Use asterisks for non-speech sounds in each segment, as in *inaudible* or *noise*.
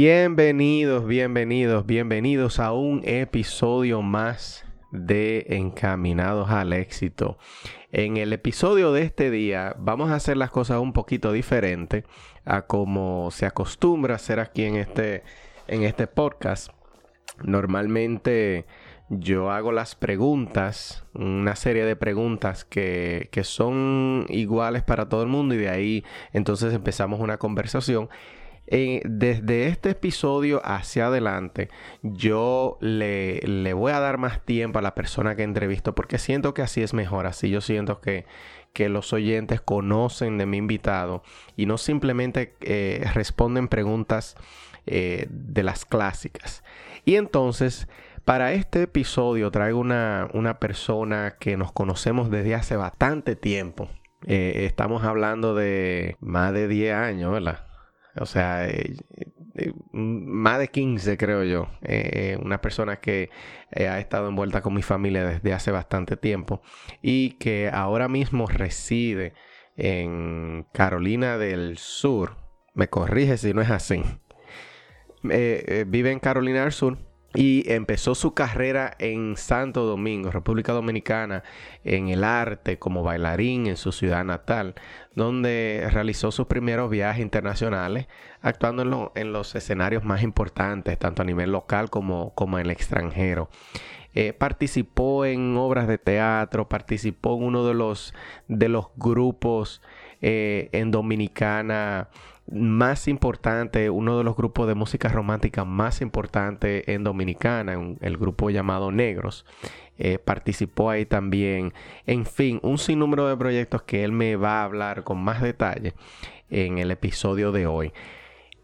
Bienvenidos, bienvenidos, bienvenidos a un episodio más de Encaminados al éxito. En el episodio de este día vamos a hacer las cosas un poquito diferente a como se acostumbra hacer aquí en este, en este podcast. Normalmente yo hago las preguntas, una serie de preguntas que, que son iguales para todo el mundo y de ahí entonces empezamos una conversación eh, desde este episodio hacia adelante, yo le, le, voy a dar más tiempo a la persona que entrevisto porque siento que así es mejor. Así yo siento que, que los oyentes conocen de mi invitado y no simplemente eh, responden preguntas eh, de las clásicas. Y entonces, para este episodio traigo una, una persona que nos conocemos desde hace bastante tiempo. estamos hablando de más de 10 años, ¿verdad? O sea, eh, eh, más de 15 creo yo. Eh, una persona que ha estado envuelta con mi familia desde hace bastante tiempo y que ahora mismo reside en Carolina del Sur. Me corrige si no es así. vive en Carolina del Sur y empezó su carrera en Santo Domingo, República Dominicana, en el arte como bailarín en su ciudad natal, donde realizó sus primeros viajes internacionales, actuando en, los escenarios más importantes, tanto a nivel local como, en el extranjero. Eh, participó en obras de teatro, participó en uno de los, de los grupos eh, en Dominicana más importante, uno de los grupos de música romántica más importante en Dominicana, el grupo llamado Negros. Eh, participó ahí también. En fin, un sinnúmero de proyectos que él me va a hablar con más detalle en el episodio de hoy.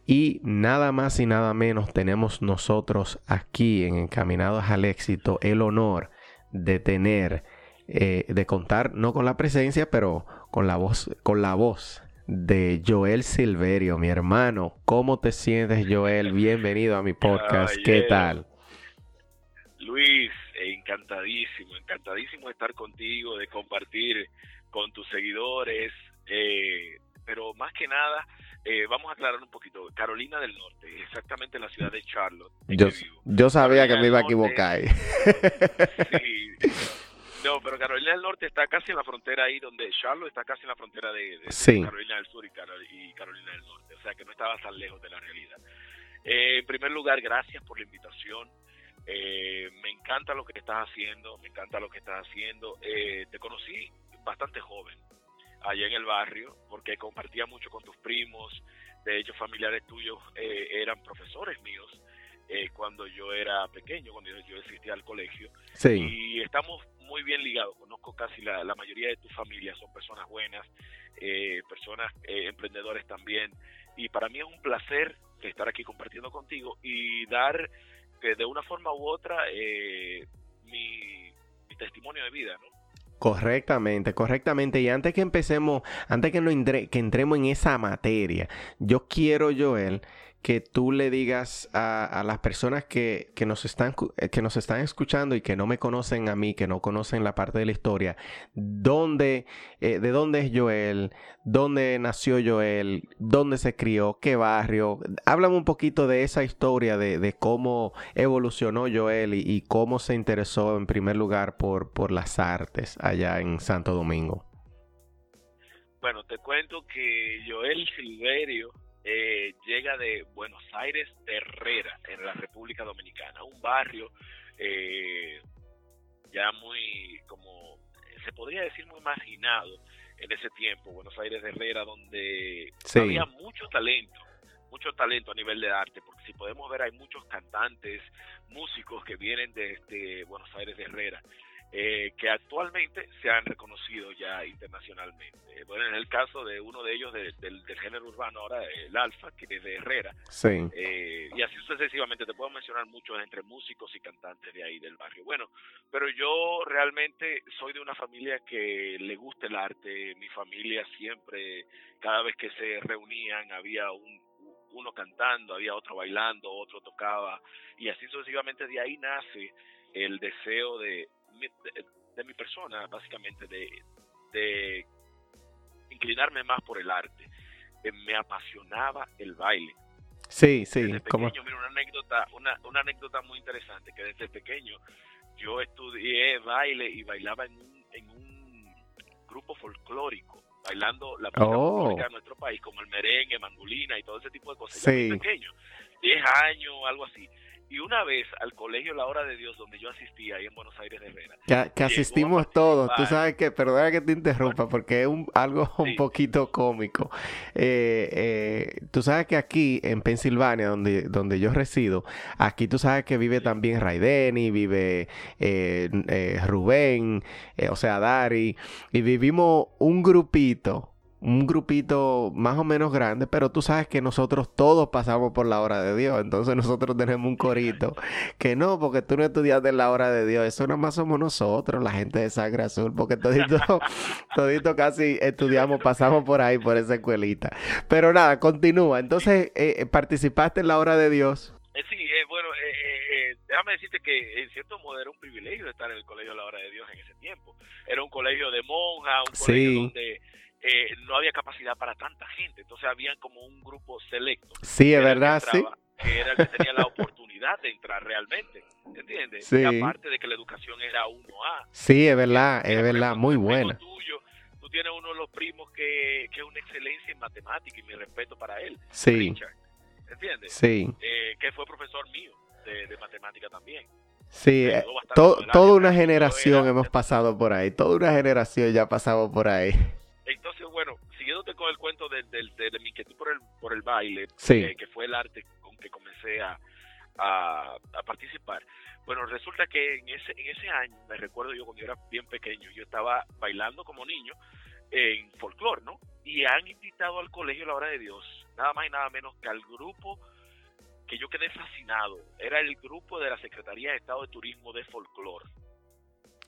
Y nada más y nada menos tenemos nosotros aquí en Encaminados al Éxito el honor de tener, eh, de contar no con la presencia, pero con la voz, con la voz de Joel Silverio, mi hermano. ¿Cómo te sientes, Joel? Bienvenido a mi podcast. ¿Qué tal? Luis, encantadísimo, encantadísimo de estar contigo, de compartir con tus seguidores, eh, pero más que nada, eh, vamos a aclarar un poquito. Carolina del Norte, exactamente la ciudad de Charlotte. Yo, yo, sabía que me iba a equivocar. sí, *laughs* no, pero Carolina del Norte está casi en la frontera ahí donde Charlotte está casi en la frontera de, Carolina del Sur y, Carolina del Norte. O sea que no estaba tan lejos de la realidad. Eh, en primer lugar, gracias por la invitación. Eh, me encanta lo que estás haciendo, me encanta lo que estás haciendo. Eh, te conocí bastante joven allá en el barrio porque compartía mucho con tus primos. De hecho, familiares tuyos eran profesores míos cuando yo era pequeño, cuando yo, yo asistía al colegio. Sí. Y estamos muy bien ligado, conozco casi la, mayoría de tu familia, son personas buenas, eh, personas eh, emprendedores también, y para mí es un placer estar aquí compartiendo contigo y dar que de una forma u otra eh, mi, testimonio de vida, ¿no? Correctamente, correctamente. Y antes que empecemos, antes que, no que entremos en esa materia, yo quiero, Joel, que tú le digas a, las personas que, nos están, eh, que nos están escuchando y que no me conocen a mí, que no conocen la parte de la historia, dónde, eh, de dónde es Joel, dónde nació Joel, dónde se crió, qué barrio. Háblame un poquito de esa historia, de, cómo evolucionó Joel y, cómo se interesó en primer lugar por, por las artes allá en Santo Domingo. Bueno, te cuento que Joel Silverio eh, llega de Buenos Aires de Herrera, en la República Dominicana, un barrio eh, ya muy, como se podría decir, muy marginado en ese tiempo, Buenos Aires de Herrera, donde había mucho talento, mucho talento a nivel de arte, porque si podemos ver hay muchos cantantes, músicos que vienen de este Buenos Aires de Herrera, eh, que actualmente se han reconocido ya internacionalmente. Bueno, en el caso de uno de ellos del, género urbano ahora, el Alfa, que es de Herrera. Sí. Eh, y así sucesivamente, te puedo mencionar muchos entre músicos y cantantes de ahí del barrio. Bueno, pero yo realmente soy de una familia que le gusta el arte. Mi familia siempre, cada vez que se reunían, había un, uno cantando, había otro bailando, otro tocaba. Y así sucesivamente de ahí nace el deseo de de, mi persona, básicamente, de, inclinarme más por el arte. Eh, me apasionaba el baile. Sí, sí. Desde pequeño, mira, una anécdota, una, una anécdota muy interesante, que desde pequeño yo estudié baile y bailaba en un, en un grupo folclórico, bailando la música oh. folclórica de nuestro país, como el merengue, mandolina y todo ese tipo de cosas. Sí. pequeño, 10 años, algo así. Y una vez al colegio La Hora de Dios, donde yo asistía ahí en Buenos Aires de Herrera. Que, asistimos todos. Tú sabes que, perdona que te interrumpa, porque es un, algo un poquito cómico. Eh, eh, tú sabes que aquí en Pensilvania, donde, donde yo resido, aquí tú sabes que vive también Raideni, vive eh, Rubén, o sea, Dari, y vivimos un grupito un grupito más o menos grande, pero tú sabes que nosotros todos pasamos por la hora de Dios, entonces *laughs* nosotros tenemos un corito que no, porque tú no estudiaste en la hora de Dios, eso nada más somos nosotros, la gente de Sangre Azul, porque todito, *laughs* todito casi estudiamos, pasamos por ahí, por esa escuelita. Pero nada, continúa, entonces eh, eh, participaste en la hora de Dios. Eh, sí, bueno, déjame decirte que en cierto modo era un privilegio estar en el colegio de la hora de Dios en ese tiempo. Era un colegio de monjas, un colegio donde eh, no había capacidad para tanta gente, entonces había como un grupo selecto. Sí, es verdad, sí. Que era el que tenía la oportunidad de entrar realmente, ¿entiendes? Y aparte de que la educación era 1A. Sí, es verdad, es verdad, muy buena. Tuyo, tú tienes uno de los primos que, que es una excelencia en matemática y mi respeto para él. Sí. ¿entiendes? Sí. Eh, que fue profesor mío de, matemática también. Sí, eh, toda una generación hemos pasado por ahí, toda una generación ya ha pasado por ahí. Entonces, bueno, siguiéndote con el cuento de, de, mi inquietud por el, por el baile, eh, que fue el arte con que comencé a, a, participar. Bueno, resulta que en ese, en ese año, me recuerdo yo cuando yo era bien pequeño, yo estaba bailando como niño en folclore, ¿no? Y han invitado al colegio La Hora de Dios, nada más y nada menos que al grupo que yo quedé fascinado. Era el grupo de la Secretaría de Estado de Turismo de Folclore.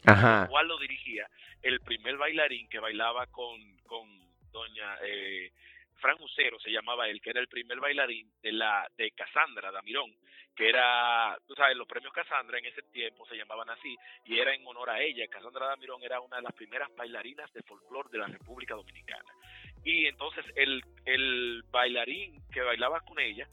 Ajá. cual lo dirigía el primer bailarín que bailaba con, con doña eh, Fran Lucero, se llamaba él, que era el primer bailarín de la de Casandra Damirón, que era, tú sabes, los premios Casandra en ese tiempo se llamaban así, y era en honor a ella. Casandra Damirón era una de las primeras bailarinas de folclore de la República Dominicana. Y entonces el, el bailarín que bailaba con ella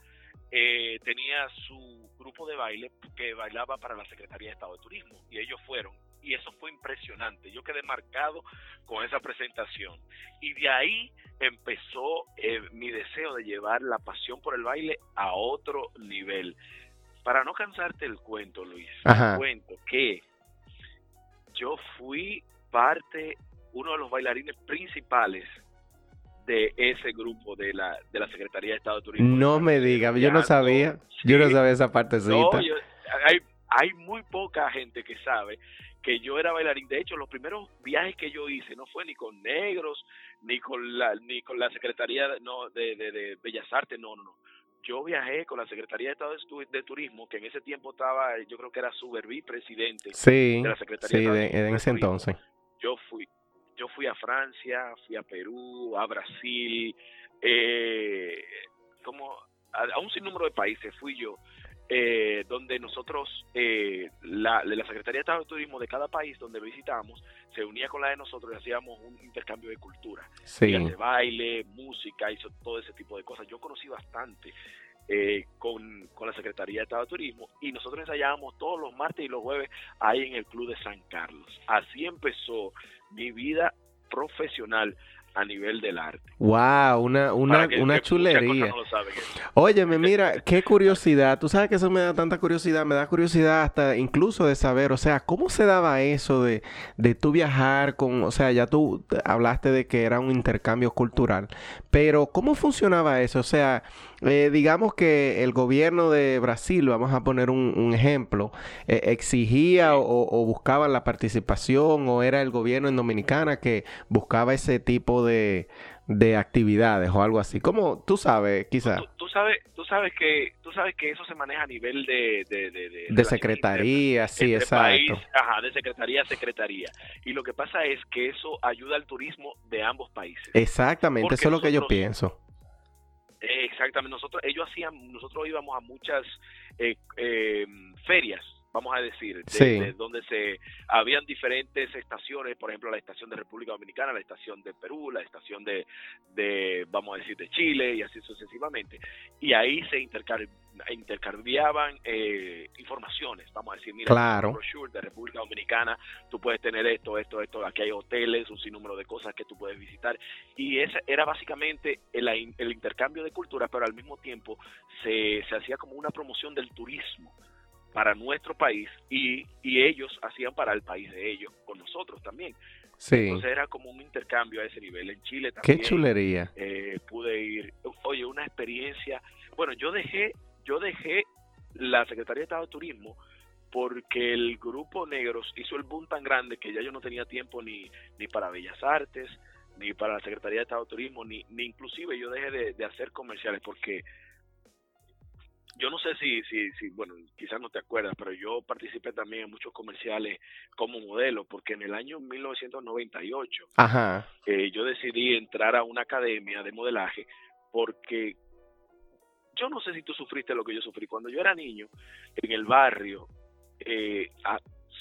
eh, tenía su grupo de baile que bailaba para la Secretaría de Estado de Turismo, y ellos fueron y eso fue impresionante. Yo quedé marcado con esa presentación. Y de ahí empezó eh, mi deseo de llevar la pasión por el baile a otro nivel. Para no cansarte el cuento, Luis, te cuento que yo fui parte, uno de los bailarines principales de ese grupo de la, de la Secretaría de Estado de Turismo. No me digas, yo no sabía, yo no sabía esa partecita. No, hay, hay muy poca gente que sabe que yo era bailarín. De hecho, los primeros viajes que yo hice no fue ni con negros, ni con la, ni con la Secretaría no, de, de, Bellas Artes, no, no, no. Yo viajé con la Secretaría de Estado de, Turismo, que en ese tiempo estaba, yo creo que era su presidente de la Secretaría de, en ese entonces. Yo fui, yo fui a Francia, fui a Perú, a Brasil, eh, como a, a un sinnúmero de países fui yo eh, donde nosotros, eh, la, la Secretaría de Estado de Turismo de cada país donde visitamos, se unía con la de nosotros y hacíamos un intercambio de cultura. Sí. De baile, música, hizo todo ese tipo de cosas. Yo conocí bastante eh, con, con, la Secretaría de Estado de Turismo y nosotros ensayábamos todos los martes y los jueves ahí en el Club de San Carlos. Así empezó mi vida profesional a nivel del arte. Wow, una, una, una chulería. No Óyeme, mira, qué curiosidad. Tú sabes que eso me da tanta curiosidad, me da curiosidad hasta incluso de saber, o sea, ¿cómo se daba eso de, de tú viajar con, o sea, ya tú hablaste de que era un intercambio cultural, pero ¿cómo funcionaba eso? O sea, eh, digamos que el gobierno de Brasil, vamos a poner un, ejemplo, eh, exigía o, buscaba la participación o era el gobierno en Dominicana que buscaba ese tipo de, actividades o algo así. ¿Cómo tú sabes, quizás? Tú, sabes, tú sabes que tú sabes que eso se maneja a nivel de de, secretaría, sí, exacto. ajá, de secretaría a secretaría. Y lo que pasa es que eso ayuda al turismo de ambos países. Exactamente, eso es lo que yo pienso. Exactamente, nosotros, ellos hacían, nosotros íbamos a muchas eh, eh, ferias, vamos a decir, de, donde se habían diferentes estaciones, por ejemplo, la estación de República Dominicana, la estación de Perú, la estación de, de vamos a decir, de Chile y así sucesivamente. Y ahí se intercambiaban intercambiaban eh, informaciones, vamos a decir, mira, claro. brochure de República Dominicana, tú puedes tener esto, esto, esto, aquí hay hoteles, un sinnúmero de cosas que tú puedes visitar, y ese era básicamente el, el intercambio de cultura, pero al mismo tiempo se, se hacía como una promoción del turismo para nuestro país y, y ellos hacían para el país de ellos, con nosotros también. Sí. Entonces era como un intercambio a ese nivel. En Chile también. Qué chulería. Eh, pude ir. Oye, una experiencia. Bueno, yo dejé yo dejé la Secretaría de Estado de Turismo porque el grupo Negros hizo el boom tan grande que ya yo no tenía tiempo ni, ni para Bellas Artes, ni para la Secretaría de Estado de Turismo, ni, ni inclusive yo dejé de, hacer comerciales porque yo no sé si, si, si, bueno, quizás no te acuerdas, pero yo participé también en muchos comerciales como modelo, porque en el año 1998 Ajá. Eh, yo decidí entrar a una academia de modelaje porque yo no sé si tú sufriste lo que yo sufrí. Cuando yo era niño, en el barrio, eh,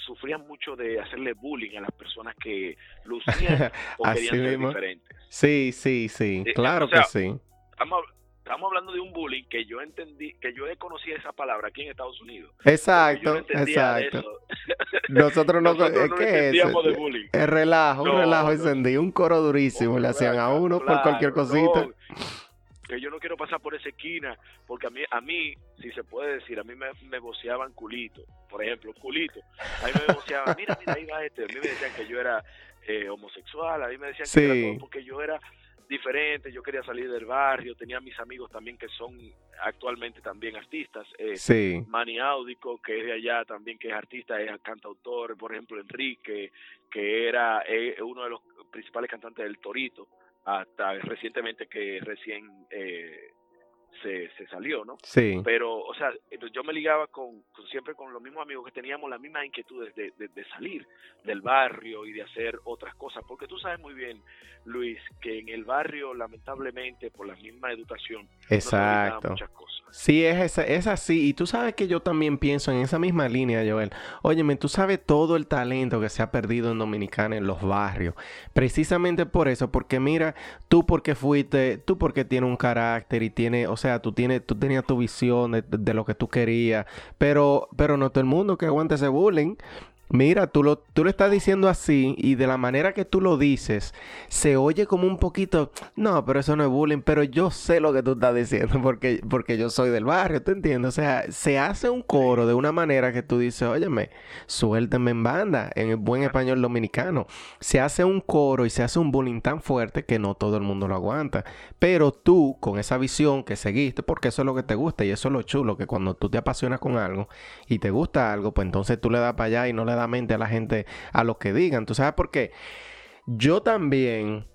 sufría mucho de hacerle bullying a las personas que lucían *laughs* o querían ser diferentes. Sí, sí, sí, eh, claro que sí. Estamos, estamos, hablando de un bullying que yo entendí, que yo he conocido esa palabra aquí en Estados Unidos. Exacto, exacto. *laughs* Nosotros no, Nosotros no entendíamos de bullying. El relajo, un relajo encendido, un coro durísimo, le hacían a uno por cualquier cosita que yo no quiero pasar por esa esquina, porque a mí, a mí si se puede decir, a mí me, me voceaban culito, por ejemplo, culito. A mí me voceaban, mira, mira, ahí va este. A mí me decían que yo era eh, homosexual, a mí me decían que era porque yo era diferente, yo quería salir del barrio, tenía mis amigos también que son actualmente también artistas, eh, sí. Manny Audico, que es de allá también, que es artista, es cantautor, por ejemplo, Enrique, que era eh, uno de los principales cantantes del Torito, hasta recientemente que recién eh, se, se, salió, ¿no? Sí. Pero, o sea, yo me ligaba con, siempre con los mismos amigos que teníamos las mismas inquietudes de, de, salir del barrio y de hacer otras cosas, porque tú sabes muy bien, Luis, que en el barrio, lamentablemente, por la misma educación, Exacto. muchas cosas. Sí, es, es así. Y tú sabes que yo también pienso en esa misma línea, Joel. Óyeme, tú sabes todo el talento que se ha perdido en Dominicana en los barrios. Precisamente por eso, porque mira, tú porque fuiste, tú porque tienes un carácter y tiene, o sea, tú tienes, tú tenías tu visión de, de, lo que tú querías, pero, pero no todo el mundo que aguante ese bullying. Mira, tú lo, tú lo estás diciendo así y de la manera que tú lo dices, se oye como un poquito, no, pero eso no es bullying, pero yo sé lo que tú estás diciendo porque, porque yo soy del barrio, ¿tú entiendes? O sea, se hace un coro de una manera que tú dices, óyeme, suélteme en banda, en el buen español dominicano. Se hace un coro y se hace un bullying tan fuerte que no todo el mundo lo aguanta. Pero tú, con esa visión que seguiste, porque eso es lo que te gusta y eso es lo chulo, que cuando tú te apasionas con algo y te gusta algo, pues entonces tú le das para allá y no le a la gente a lo que digan. ¿Tú sabes por qué? Yo también,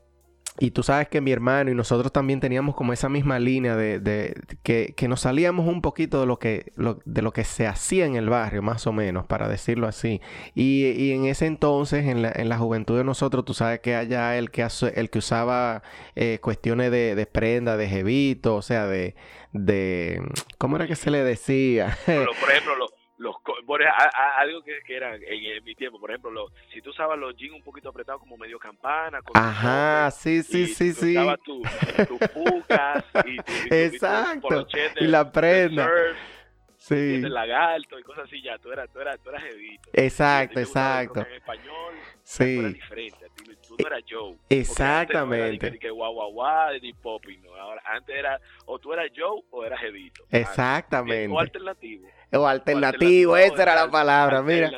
y tú sabes que mi hermano y nosotros también teníamos como esa misma línea de, que, nos salíamos un poquito de lo que de lo que se hacía en el barrio, más o menos, para decirlo así. Y, en ese entonces, en la, en la, juventud de nosotros, tú sabes que allá el que, el que usaba eh, cuestiones de, de, prenda, de jevito, o sea, de, de... ¿Cómo era que se le decía? por ejemplo, los los algo que, era en, mi tiempo, por ejemplo, los, si tú usabas los jeans un poquito apretados como medio campana, con Ajá, sí, sí, sí, sí. Usabas tus tu pucas y, *laughs* Exacto. y la prenda. sí. Y el lagarto y cosas así, ya, tú eras, tú eras, tú eras jevito. Exacto, exacto. En español, sí. era diferente. Tú, no eras Joe. Exactamente. Antes no que, guau, guau, guau, de pop, no. Ahora, antes era, o tú eras Joe o eras Jevito. Exactamente. O alternativo. O alternativo, esa era la palabra. Mira,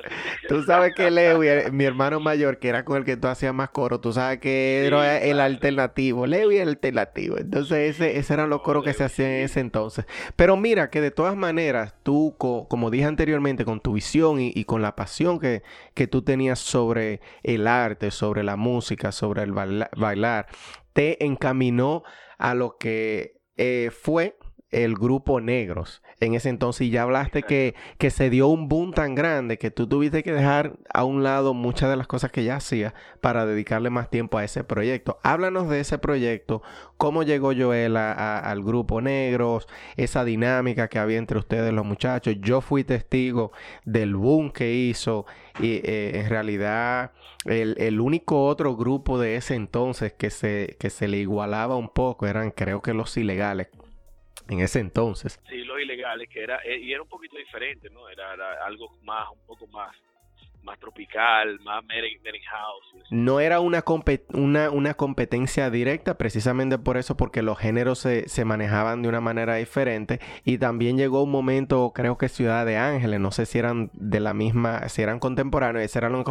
tú sabes que Leo, mi hermano mayor, que era con el que tú hacías más coro, tú sabes que era el alternativo. Leo y el alternativo. Entonces, ese, ese eran los coros que se hacían en ese entonces. Pero mira, que de todas maneras, tú, como dije anteriormente, con tu visión y, con la pasión que, que tú tenías sobre el arte, sobre la música, sobre el bailar, te encaminó a lo que eh, fue el grupo Negros. En ese entonces y ya hablaste que, que, se dio un boom tan grande que tú tuviste que dejar a un lado muchas de las cosas que ya hacías para dedicarle más tiempo a ese proyecto. Háblanos de ese proyecto, cómo llegó Joel al grupo Negros, esa dinámica que había entre ustedes los muchachos. Yo fui testigo del boom que hizo y eh, en realidad el, el, único otro grupo de ese entonces que se, que se le igualaba un poco eran creo que los ilegales en ese entonces. Sí, los ilegales, que era, eh, y era un poquito diferente, ¿no? Era, algo más, un poco más más tropical, más Mering, House. No era una, una, una, competencia directa, precisamente por eso, porque los géneros se, se, manejaban de una manera diferente. Y también llegó un momento, creo que Ciudad de Ángeles, no sé si eran de la misma, si eran contemporáneos, eran los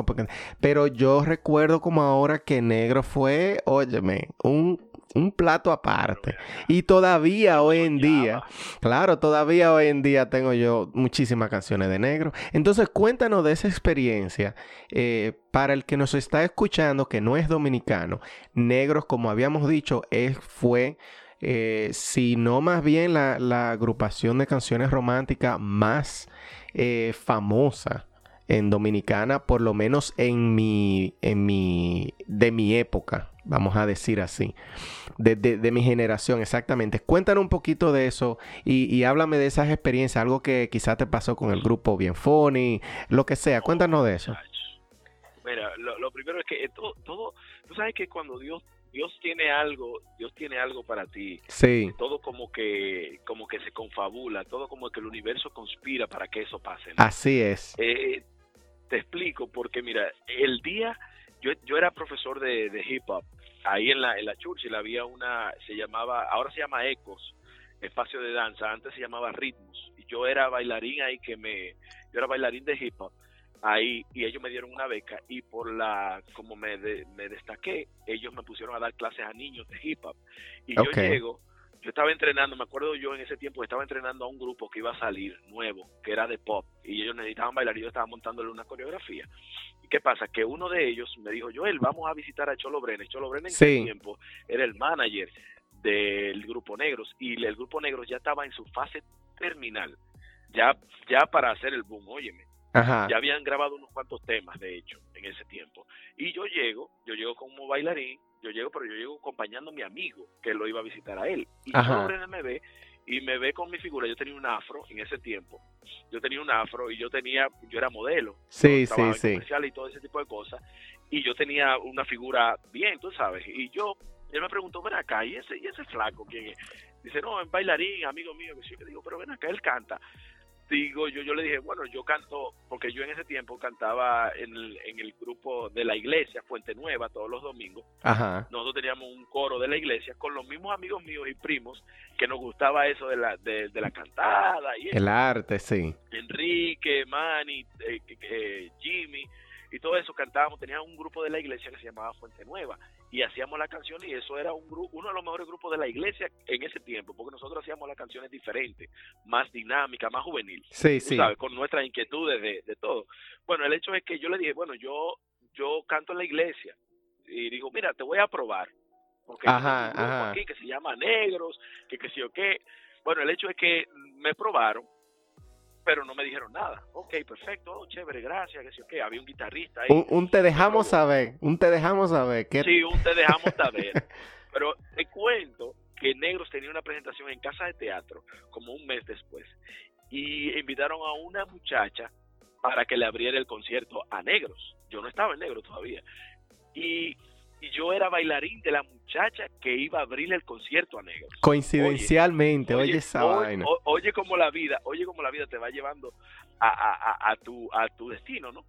Pero yo recuerdo como ahora que Negro fue, óyeme, un un plato aparte. Y todavía hoy en día, claro, todavía hoy en día tengo yo muchísimas canciones de negro. Entonces cuéntanos de esa experiencia eh, para el que nos está escuchando, que no es dominicano. Negros, como habíamos dicho, es, fue... Eh, si no más bien la, agrupación de canciones románticas más eh, famosa en Dominicana, por lo menos en mi, en mi, de mi época, vamos a decir así, de, de, mi generación, exactamente. Cuéntanos un poquito de eso y, y, háblame de esas experiencias, algo que quizás te pasó con el grupo Bien Funny, lo que sea, cuéntanos de eso. Mira, lo, primero es que todo, todo, tú sabes que cuando Dios Dios tiene algo, Dios tiene algo para ti. Sí. Todo como que, como que se confabula, todo como que el universo conspira para que eso pase. Así es. Eh, te explico, porque mira, el día, yo, yo era profesor de, de hip hop ahí en la, en la Churchill había una, se llamaba, ahora se llama Ecos, espacio de danza, antes se llamaba Ritmos, y yo era bailarín ahí que me, yo era bailarín de hip hop, ahí, y ellos me dieron una beca, y por la, como me, me destaqué, ellos me pusieron a dar clases a niños de hip hop, y yo llego, yo estaba entrenando, me acuerdo yo en ese tiempo estaba entrenando a un grupo que iba a salir nuevo, que era de pop, y ellos necesitaban bailar y yo estaba montándole una coreografía. ¿Y qué pasa? Que uno de ellos me dijo, Joel, vamos a visitar a Cholo Brenes. Cholo Brenes en ese tiempo era el manager del Grupo Negros y el Grupo Negros ya estaba en su fase terminal, ya, ya para hacer el boom, óyeme. Ya habían grabado unos cuantos temas, de hecho, en ese tiempo. Y yo llego, yo llego como bailarín, yo llego, pero yo llego acompañando a mi amigo que lo iba a visitar a él. Y Ajá. me ve y me ve con mi figura. Yo tenía un afro en ese tiempo. Yo tenía un afro y yo tenía, yo era modelo. Sí, sí, sí. Comercial y todo ese tipo de cosas. Y yo tenía una figura bien, tú sabes. Y yo, él me preguntó, ven acá, ¿y ese, y ese flaco quién es? Dice, no, es bailarín, amigo mío. Que sí, le digo, pero ven acá, él canta yo, yo le dije, bueno, yo canto, porque yo en ese tiempo cantaba en el, en el grupo de la iglesia, Fuente Nueva, todos los domingos. Ajá. Nosotros teníamos un coro de la iglesia con los mismos amigos míos y primos que nos gustaba eso de la, de, la cantada. Y el arte, sí. Enrique, Manny, eh, eh, Jimmy y todo eso cantábamos, tenía un grupo de la iglesia que se llamaba Fuente Nueva y hacíamos la canción y eso era un grupo, uno de los mejores grupos de la iglesia en ese tiempo, porque nosotros hacíamos las canciones diferentes, más dinámicas, más juvenil, sí, sí. sabes, con nuestras inquietudes de, de todo. Bueno, el hecho es que yo le dije, bueno, yo yo canto en la iglesia y digo, mira, te voy a probar, porque ajá, hay un grupo aquí que se llama Negros, que que sí o qué. Bueno, el hecho es que me probaron pero no me dijeron nada. Ok, perfecto, oh, chévere, gracias, que sí, ok, había un guitarrista ahí. Un, te dejamos saber, un te dejamos saber. ¿qué? Sí, un te dejamos saber. *laughs* pero te cuento que Negros tenía una presentación en Casa de Teatro como un mes después y invitaron a una muchacha para que le abriera el concierto a Negros. Yo no estaba en Negro todavía. Y y yo era bailarín de la muchacha que iba a abrirle el concierto a Negro. Coincidencialmente, oye, esa vaina. oye como la vida, oye como la vida te va llevando a, a, a, tu, a tu destino, ¿no?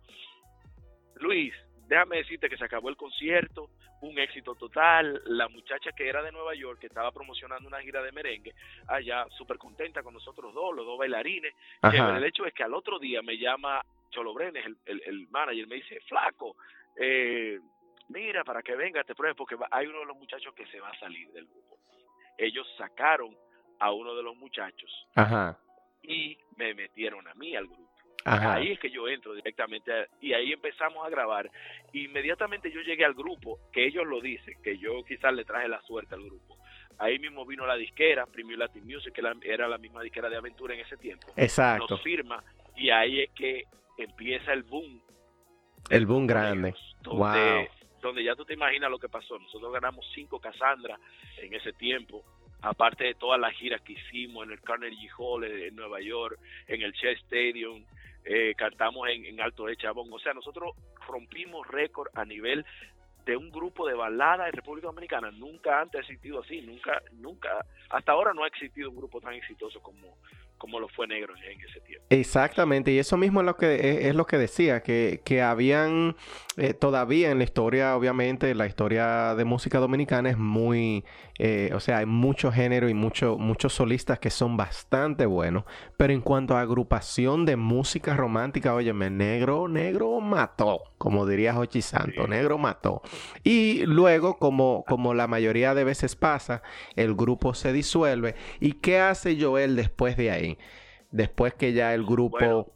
Luis, déjame decirte que se acabó el concierto, un éxito total. La muchacha que era de Nueva York, que estaba promocionando una gira de merengue, allá súper contenta con nosotros dos, los dos bailarines. el hecho es que al otro día me llama Cholo Brenes, el, el, el manager, me dice, flaco, eh, mira, para que venga, te pruebes, porque hay uno de los muchachos que se va a salir del grupo. Ellos sacaron a uno de los muchachos y me metieron a mí al grupo. Ahí es que yo entro directamente y ahí empezamos a grabar. Inmediatamente yo llegué al grupo, que ellos lo dicen, que yo quizás le traje la suerte al grupo. Ahí mismo vino la disquera, Premium Latin Music, que era la misma disquera de aventura en ese tiempo. Exacto. Nos firma y ahí es que empieza el boom. El boom grande. wow. Donde ya tú te imaginas lo que pasó. Nosotros ganamos cinco Cassandra en ese tiempo aparte de todas las giras que hicimos en el Carnegie Hall en Nueva York, en el Shea Stadium, eh, cantamos en, Alto de Chabón. O sea, nosotros rompimos récord a nivel de un grupo de balada en República Dominicana. Nunca antes ha existido así, nunca, nunca, hasta ahora no ha existido un grupo tan exitoso como, como lo fue Negro en ese tiempo. Exactamente, y eso mismo es lo que, es, lo que decía, que, que habían eh, todavía en la historia, obviamente, la historia de música dominicana es muy, eh, o sea, hay mucho género y mucho, muchos solistas que son bastante buenos, pero en cuanto a agrupación de música romántica, óyeme, Negro, Negro mató, como diría Jochi Santo, Negro mató. Y luego, como, como la mayoría de veces pasa, el grupo se disuelve. ¿Y qué hace Joel después de ahí? Después que ya el grupo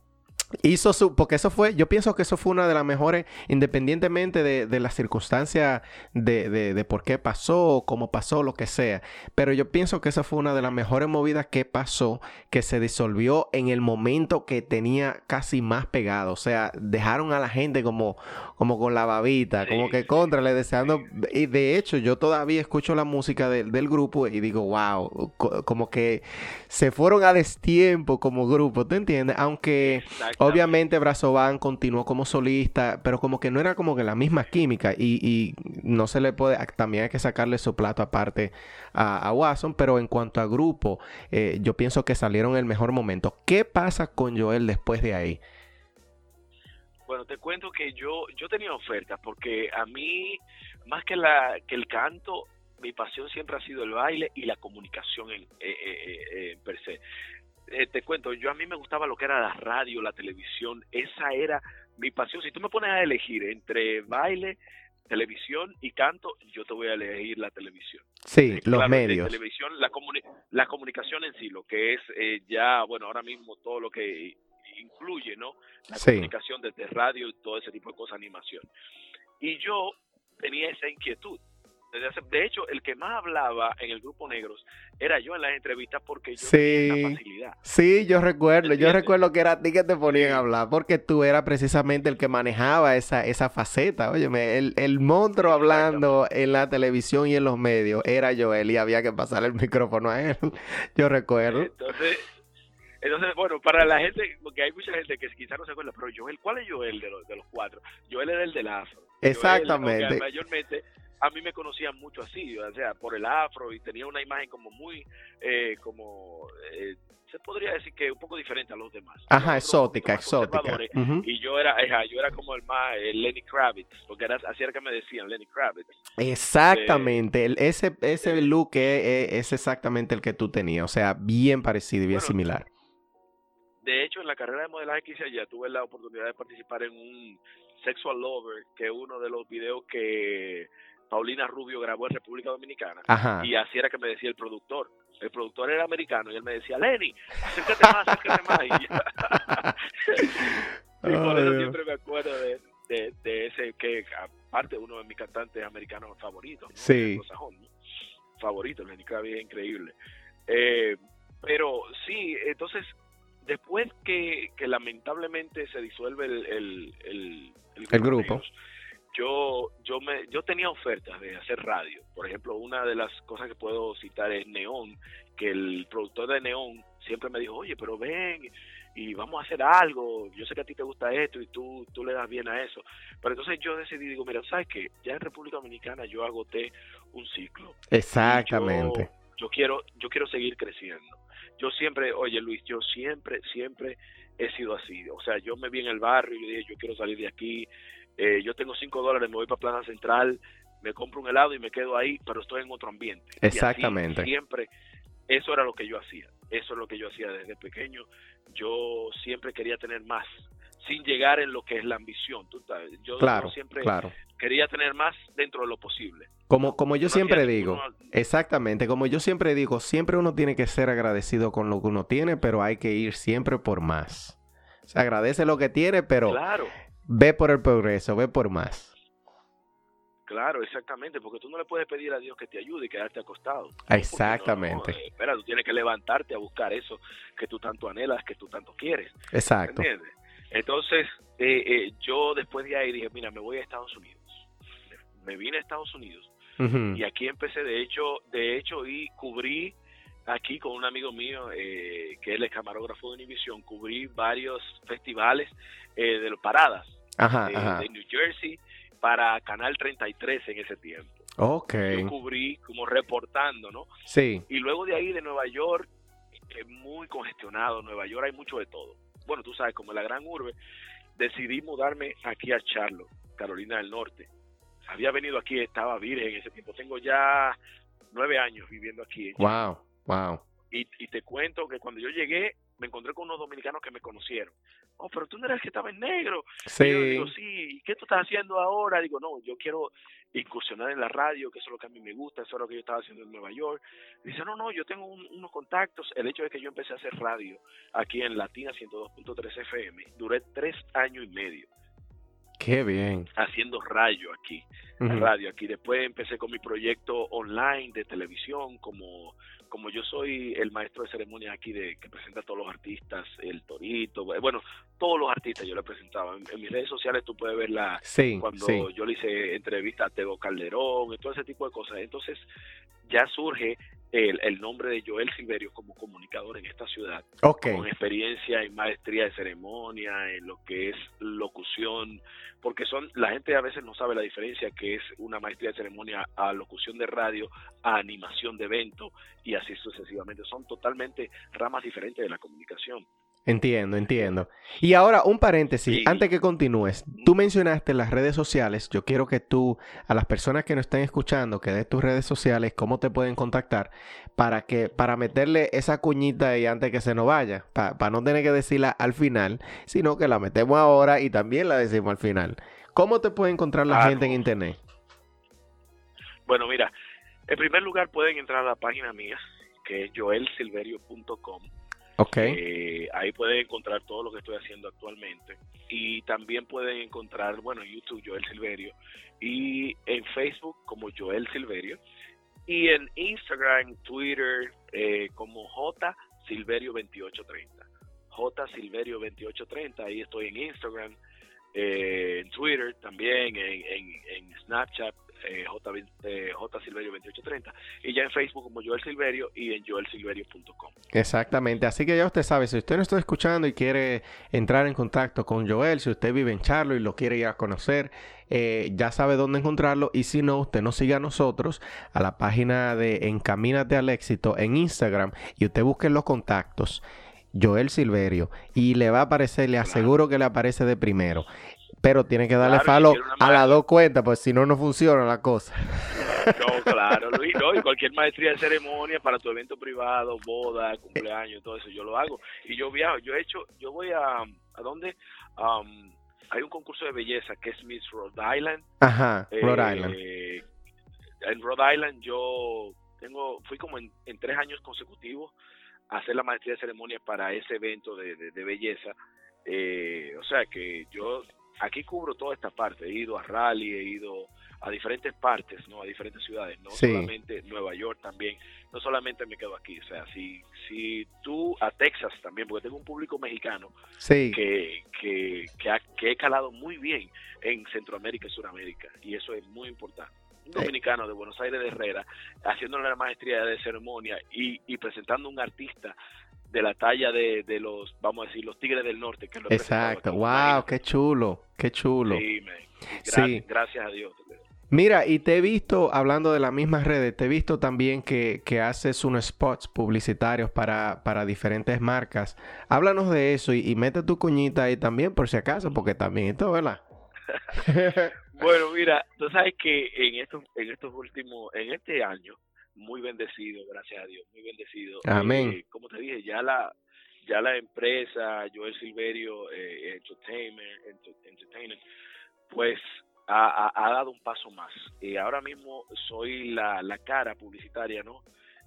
hizo su, porque eso fue, yo pienso que eso fue una de las mejores, independientemente de, de las circunstancias de, de, de, por qué pasó, cómo pasó, lo que sea, pero yo pienso que esa fue una de las mejores movidas que pasó, que se disolvió en el momento que tenía casi más pegado, o sea, dejaron a la gente como, como con la babita, como que contra, le deseando, y de hecho yo todavía escucho la música del grupo y digo, wow, como que se fueron a destiempo como grupo, ¿te entiendes? Aunque... Obviamente Brazovan continuó como solista, pero como que no era como que la misma química y, no se le puede, también hay que sacarle su plato aparte a, Watson, pero en cuanto a grupo, eh, yo pienso que salieron en el mejor momento. ¿Qué pasa con Joel después de ahí? Bueno, te cuento que yo yo tenía ofertas porque a mí más que la que el canto mi pasión siempre ha sido el baile y la comunicación en, eh, eh, per se. Eh, te cuento, yo a mí me gustaba lo que era la radio, la televisión, esa era mi pasión. Si tú me pones a elegir entre baile, televisión y canto, yo te voy a elegir la televisión. Sí, los medios. televisión, la, la comunicación en sí, lo que es eh, ya, bueno, ahora mismo todo lo que incluye, ¿no? La comunicación desde radio y todo ese tipo de cosas, animación. Y yo tenía esa inquietud de hecho, el que más hablaba en el grupo Negros era yo en las entrevistas porque yo tenía facilidad. Sí, yo recuerdo, yo recuerdo que era a ti que te ponían a hablar porque tú eras precisamente el que manejaba esa, esa faceta. Óyeme, el, el monstruo hablando en la televisión y en los medios era Joel y había que pasar el *laughs* micrófono a él. yo recuerdo. Entonces, entonces, bueno, para la gente, porque hay mucha gente que quizás no se acuerda, pero Joel, ¿cuál es Joel de los, de los cuatro? Joel era el del afro. Exactamente. mayormente a mí me conocían mucho así, o sea, por el afro y tenía una imagen como muy, eh, como, eh, se podría decir que un poco diferente a los demás. Ajá, exótica, exótica. Y yo era, yo era como el más, Lenny Kravitz, porque era, así era que me decían, Lenny Kravitz. Exactamente, el, ese, ese look es, es, exactamente el que tú tenías, o sea, bien parecido y bien similar. De hecho, en la carrera de modelaje que hice allá, tuve la oportunidad de participar en un Sexual Lover, que es uno de los videos que Paulina Rubio grabó en República Dominicana. Y así era que me decía el productor. El productor era americano y él me decía, Lenny, acércate más, acércate más. Y, *laughs* por eso siempre me acuerdo de, de, ese que, aparte, uno de mis cantantes americanos favoritos. Sí. Favorito, Lenny Kravitz es increíble. Eh, pero sí, entonces, después que, que lamentablemente se disuelve el, el, el, el grupo yo yo me yo tenía ofertas de hacer radio. Por ejemplo una de las cosas que puedo citar es Neón que el productor de Neón siempre me dijo oye pero ven y vamos a hacer algo. Yo sé que a ti te gusta esto y tú tú le das bien a eso. Pero entonces yo decidí digo mira sabes qué ya en República Dominicana yo agoté un ciclo. Exactamente yo, yo quiero yo quiero seguir creciendo. Yo siempre oye Luis yo siempre siempre he sido así. O sea yo me vi en el barrio y dije yo quiero salir de aquí eh, yo tengo cinco dólares, me voy para Plaza Central, me compro un helado y me quedo ahí, pero estoy en otro ambiente. Exactamente. siempre, eso era lo que yo hacía, eso es lo que yo hacía desde pequeño. Yo siempre quería tener más, sin llegar en lo que es la ambición. Tú, yo, claro, siempre claro. quería tener más dentro de lo posible. Como, como yo siempre digo, exactamente, como yo siempre digo, siempre uno tiene que ser agradecido con lo que uno tiene, pero hay que ir siempre por más. Se agradece lo que tiene, pero claro. Ve por el progreso, ve por más. Claro, exactamente, porque tú no le puedes pedir a Dios que te ayude y quedarte acostado. Exactamente. Eh, espera, tú tienes que levantarte a buscar eso que tú tanto anhelas, que tú tanto quieres. Exacto. ¿Entiendes? Entonces, eh, eh, yo después de ahí dije, mira, me voy a Estados Unidos. Me vine a Estados Unidos y aquí empecé, de hecho, de hecho, y cubrí aquí con un amigo mío, que es el camarógrafo de Univision, cubrí varios festivales de paradas de New Jersey para Canal 33 en ese tiempo. Ok. Yo cubrí como reportando, ¿no? Sí. Y luego de ahí de Nueva York, es muy congestionado, Nueva York hay mucho de todo. Bueno, tú sabes, como la gran urbe, decidí mudarme aquí a Charlotte, Carolina del Norte. Había venido aquí, estaba virgen en ese tiempo. Tengo ya nueve años viviendo aquí. wow, wow. Y, y te cuento que cuando yo llegué, me encontré con unos dominicanos que me conocieron. Oh, pero tú no eres el que estaba en negro. Sí. yo digo, sí, ¿qué tú estás haciendo ahora? Digo, no, yo quiero incursionar en la radio, que eso es lo que a mí me gusta, eso es lo que yo estaba haciendo en Nueva York. Dice, no, no, yo tengo unos contactos. El hecho de que yo empecé a hacer radio aquí en Latina 102.3 FM, duré tres años y medio. Qué bien. Haciendo radio aquí, radio aquí. Después empecé con mi proyecto online de televisión, como como yo soy el maestro de ceremonia aquí de que presenta a todos los artistas, el Torito, bueno, todos los artistas yo le presentaba. En, mis redes sociales tú puedes verla cuando yo le hice entrevista a Teo Calderón y todo ese tipo de cosas. Entonces ya surge el, el, nombre de Joel Silverio como comunicador en esta ciudad, con experiencia en maestría de ceremonia, en lo que es locución, porque son la gente a veces no sabe la diferencia que es una maestría de ceremonia a locución de radio, a animación de evento y así sucesivamente. Son totalmente ramas diferentes de la comunicación. Entiendo, entiendo. Y ahora un paréntesis, antes que continúes, tú mencionaste las redes sociales, yo quiero que tú, a las personas que nos estén escuchando, que des tus redes sociales, cómo te pueden contactar, para que, para meterle esa cuñita ahí antes que se nos vaya, para no tener que decirla al final, sino que la metemos ahora y también la decimos al final. ¿Cómo te puede encontrar la gente en internet? Bueno, mira, en primer lugar pueden entrar a la página mía, que es joelsilverio.com Okay. Eh, ahí pueden encontrar todo lo que estoy haciendo actualmente. Y también pueden encontrar, bueno, en YouTube Joel Silverio y en Facebook como Joel Silverio y en Instagram, Twitter eh, como J Silverio 2830. J Silverio 2830, ahí estoy en Instagram, eh, en Twitter también, en, en Snapchat eh, J, eh, J, Silverio 2830 y ya en Facebook como Joel Silverio y en joelsilverio.com. Exactamente, así que ya usted sabe, si usted no está escuchando y quiere entrar en contacto con Joel, si usted vive en Charlo y lo quiere ir a conocer, eh, ya sabe dónde encontrarlo y si no, usted nos sigue a nosotros a la página de Encamínate al Éxito en Instagram y usted busque los contactos. Joel Silverio y le va a aparecer, le aseguro que le aparece de primero. Pero tiene que darle falo a las dos cuentas, pues si no, no funciona la cosa. No, *laughs* claro, Luis, no, y cualquier maestría de ceremonia para tu evento privado, boda, cumpleaños, todo eso, yo lo hago. Y yo viajo, yo he hecho, yo voy a, ¿a dónde? hay un concurso de belleza que es Miss Rhode Island. Ajá, Rhode eh, Island. En Rhode Island yo tengo, fui como en, tres años consecutivos a hacer la maestría de ceremonia para ese evento de, de, belleza. Eh, o sea que yo aquí cubro toda esta parte, he ido a rally, he ido a diferentes partes, ¿no? A diferentes ciudades, no solamente Nueva York también, no solamente me quedo aquí, o sea, si, si tú a Texas también, porque tengo un público mexicano sí. que, que, que, ha, que he calado muy bien en Centroamérica y Sudamérica, y eso es muy importante. Un dominicano de Buenos Aires de Herrera, haciéndole la maestría de ceremonia y, y presentando un artista de la talla de, de, los, vamos a decir, los Tigres del Norte. Que lo Exacto, wow, qué chulo, qué chulo. Sí, gracias a Dios. Mira, y te he visto, hablando de las mismas redes, te he visto también que, que haces unos spots publicitarios para, para, diferentes marcas. Háblanos de eso y, mete tu cuñita ahí también, por si acaso, porque también esto, ¿verdad? *laughs* bueno, mira, tú sabes que en estos, en estos últimos, en este año, muy bendecido, gracias a Dios, muy bendecido. Amén. Eh, como te dije, ya la, ya la empresa Joel Silverio eh, Entertainment, Entertainment, pues ha, ha, dado un paso más. Y ahora mismo soy la, la cara publicitaria, ¿no?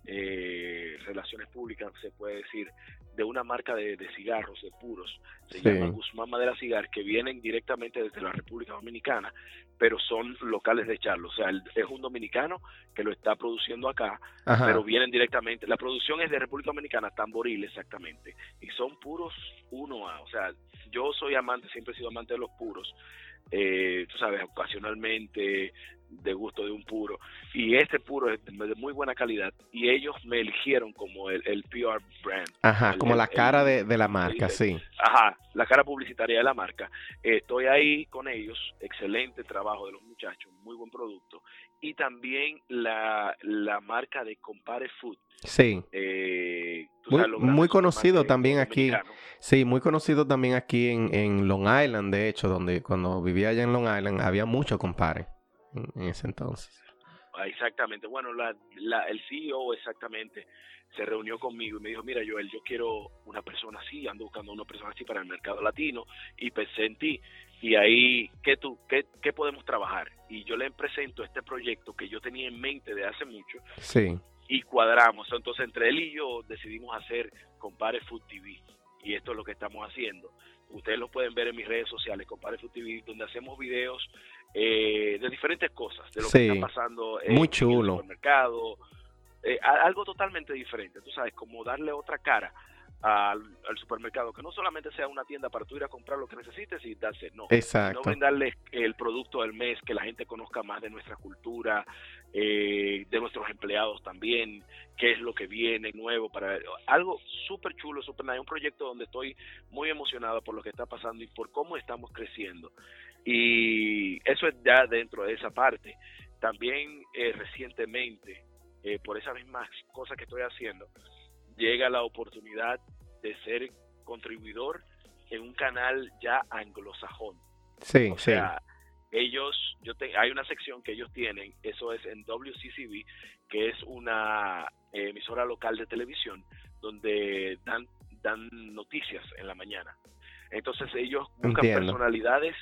Eh, relaciones públicas, se puede decir, de una marca de, cigarros, de puros, se llama Guzmán Madera Cigar, que vienen directamente desde la República Dominicana, pero son locales de Charlo. O sea, es un dominicano que lo está produciendo acá, pero vienen directamente. La producción es de República Dominicana, Tamboril exactamente, y son puros 1A. O sea, yo soy amante, siempre he sido amante de los puros. Eh, tú sabes, ocasionalmente de gusto de un puro. Y este puro es de muy buena calidad y ellos me eligieron como el, el PR brand. Ajá, como la cara de, la marca, sí. Ajá, la cara publicitaria de la marca. estoy ahí con ellos, excelente trabajo de los muchachos, muy buen producto. Y también la, la marca de Compare Food. Sí. Eh, muy, conocido también aquí. Sí, muy conocido también aquí en, en Long Island, de hecho, donde cuando vivía allá en Long Island había mucho Compare en ese entonces. Ah, exactamente. Bueno, la, la, el CEO exactamente se reunió conmigo y me dijo, mira Joel, yo quiero una persona así, ando buscando una persona así para el mercado latino y pensé en ti. Y ahí, ¿qué, tú, qué, qué podemos trabajar? Y yo le presento este proyecto que yo tenía en mente de hace mucho. Sí. Y cuadramos. Entonces, entre él y yo decidimos hacer Compare Food TV. Y esto es lo que estamos haciendo. Ustedes lo pueden ver en mis redes sociales, Compare TV, donde hacemos videos eh, de diferentes cosas, de lo que está pasando en, Muy chulo. el supermercado, eh, algo totalmente diferente, tú sabes, como darle otra cara al, supermercado, que no solamente sea una tienda para tú ir a comprar lo que necesites y darse, no, Exacto. no brindarle el producto del mes, que la gente conozca más de nuestra cultura, eh, de nuestros empleados también, qué es lo que viene nuevo, para algo súper chulo, súper hay un proyecto donde estoy muy emocionado por lo que está pasando y por cómo estamos creciendo. Y eso es ya dentro de esa parte. También eh, recientemente, eh, por esas mismas cosas que estoy haciendo, llega la oportunidad de ser contribuidor en un canal ya anglosajón. Sí, o sea, ellos, yo hay una sección que ellos tienen, eso es en WCCB, que es una emisora local de televisión donde dan, dan noticias en la mañana. Entonces ellos buscan personalidades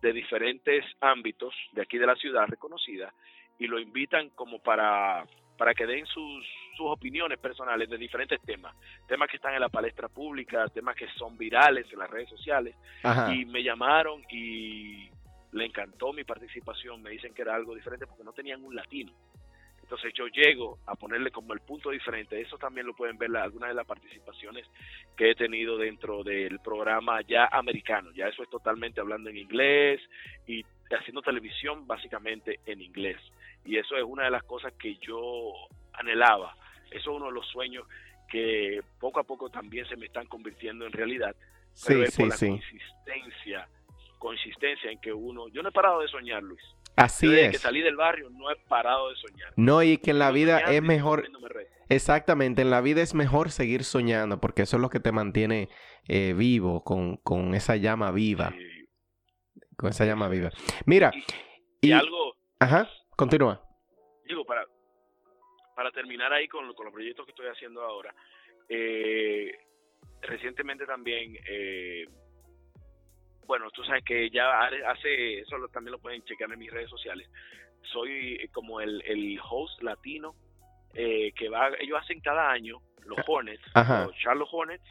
de diferentes ámbitos de aquí de la ciudad reconocida y lo invitan como para, para que den sus, sus opiniones personales de diferentes temas, temas que están en la palestra pública, temas que son virales en las redes sociales. Y me llamaron y le encantó mi participación, me dicen que era algo diferente porque no tenían un latino. Entonces yo llego a ponerle como el punto diferente. Eso también lo pueden ver algunas de las participaciones que he tenido dentro del programa ya americano. Ya eso es totalmente hablando en inglés y haciendo televisión básicamente en inglés. Y eso es una de las cosas que yo anhelaba. Eso es uno de los sueños que poco a poco también se me están convirtiendo en realidad. Sí, sí, la sí. consistencia, consistencia en que uno, yo no he parado de soñar, Luis. Así Desde es. que salí del barrio no he parado de soñar. No, y que en la vida es mejor. Exactamente, en la vida es mejor seguir soñando porque eso es lo que te mantiene eh, vivo, con, con, esa llama viva. Con esa llama viva. Mira. Y, algo. Ajá, continúa. Digo, para, para terminar ahí con, con los proyectos que estoy haciendo ahora. Eh, recientemente también. Eh, bueno, tú sabes que ya hace, eso también lo pueden chequear en mis redes sociales, soy como el, el host latino eh, que va, ellos hacen cada año, los Hornets, los Charlotte Hornets,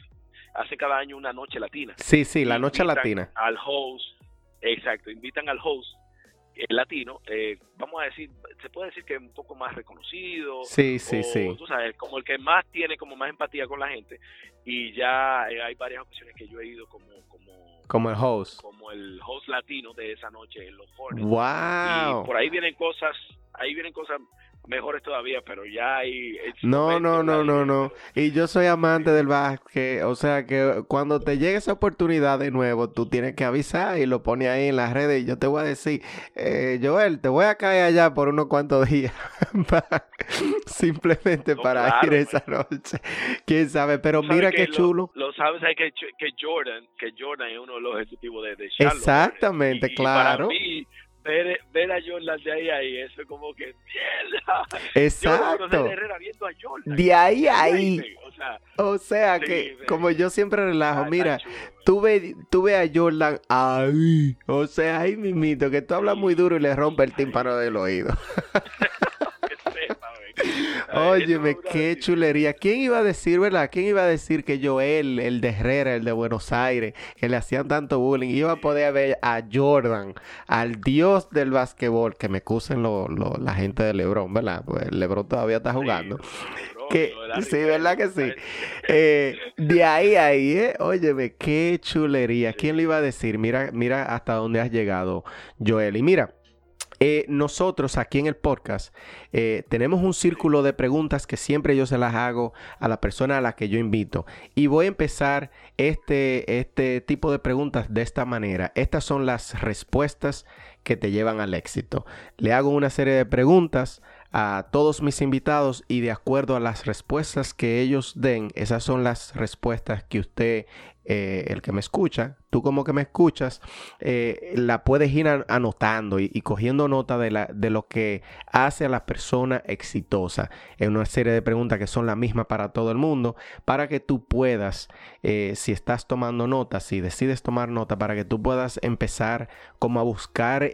hacen cada año una noche latina. Sí, sí, la noche latina. Al host, exacto, invitan al host latino, eh, vamos a decir, se puede decir que es un poco más reconocido. Sí, sí, sí. Tú sabes, como el que más tiene como más empatía con la gente. Y ya eh, hay varias ocasiones que yo he ido como, como como el host. Como el host latino de esa noche en los Hornets. ¡Wow! Y por ahí vienen cosas, ahí vienen cosas mejores todavía, pero ya hay... No, no, no, no, no. Y yo soy amante del básquet, o sea que cuando te llegue esa oportunidad de nuevo, tú tienes que avisar y lo pones ahí en las redes y yo te voy a decir, eh, Joel, te voy a caer allá por unos cuantos días, *laughs* simplemente para ir esa noche. ¿Quién sabe? Pero mira qué chulo. Lo, sabes, hay que, que Jordan, que Jordan es uno de los ejecutivos de, de Exactamente, claro ver, ver a Jordan de ahí a ahí, eso es como que mierda. *laughs* Exacto. De ahí a ahí. O sea, que, como yo siempre relajo, mira, tuve, tuve a Jordan ahí. O sea, ahí mismito, que tú hablas muy duro y le rompe el tímpano del oído. *laughs* Óyeme, qué chulería. ¿Quién iba a decir, verdad? ¿Quién iba a decir que Joel, el de Herrera, el de Buenos Aires, que le hacían tanto bullying, iba a poder ver a Jordan, al dios del básquetbol, que me excusen lo, la gente de Lebron, ¿verdad? Pues Lebron todavía está jugando. que, sí, ¿verdad que sí? Eh, de ahí a ahí, ¿eh? Óyeme, qué chulería. ¿Quién le iba a decir? Mira, mira hasta dónde has llegado, Joel. Y mira, eh, nosotros aquí en el podcast eh, tenemos un círculo de preguntas que siempre yo se las hago a la persona a la que yo invito. Y voy a empezar este, este tipo de preguntas de esta manera. Estas son las respuestas que te llevan al éxito. Le hago una serie de preguntas a todos mis invitados y de acuerdo a las respuestas que ellos den, esas son las respuestas que usted eh, el que me escucha, tú como que me escuchas, eh, la puedes ir anotando y, cogiendo nota de, la, de, lo que hace a la persona exitosa. Es una serie de preguntas que son las mismas para todo el mundo, para que tú puedas, eh, si estás tomando notas, si decides tomar nota, para que tú puedas empezar como a buscar,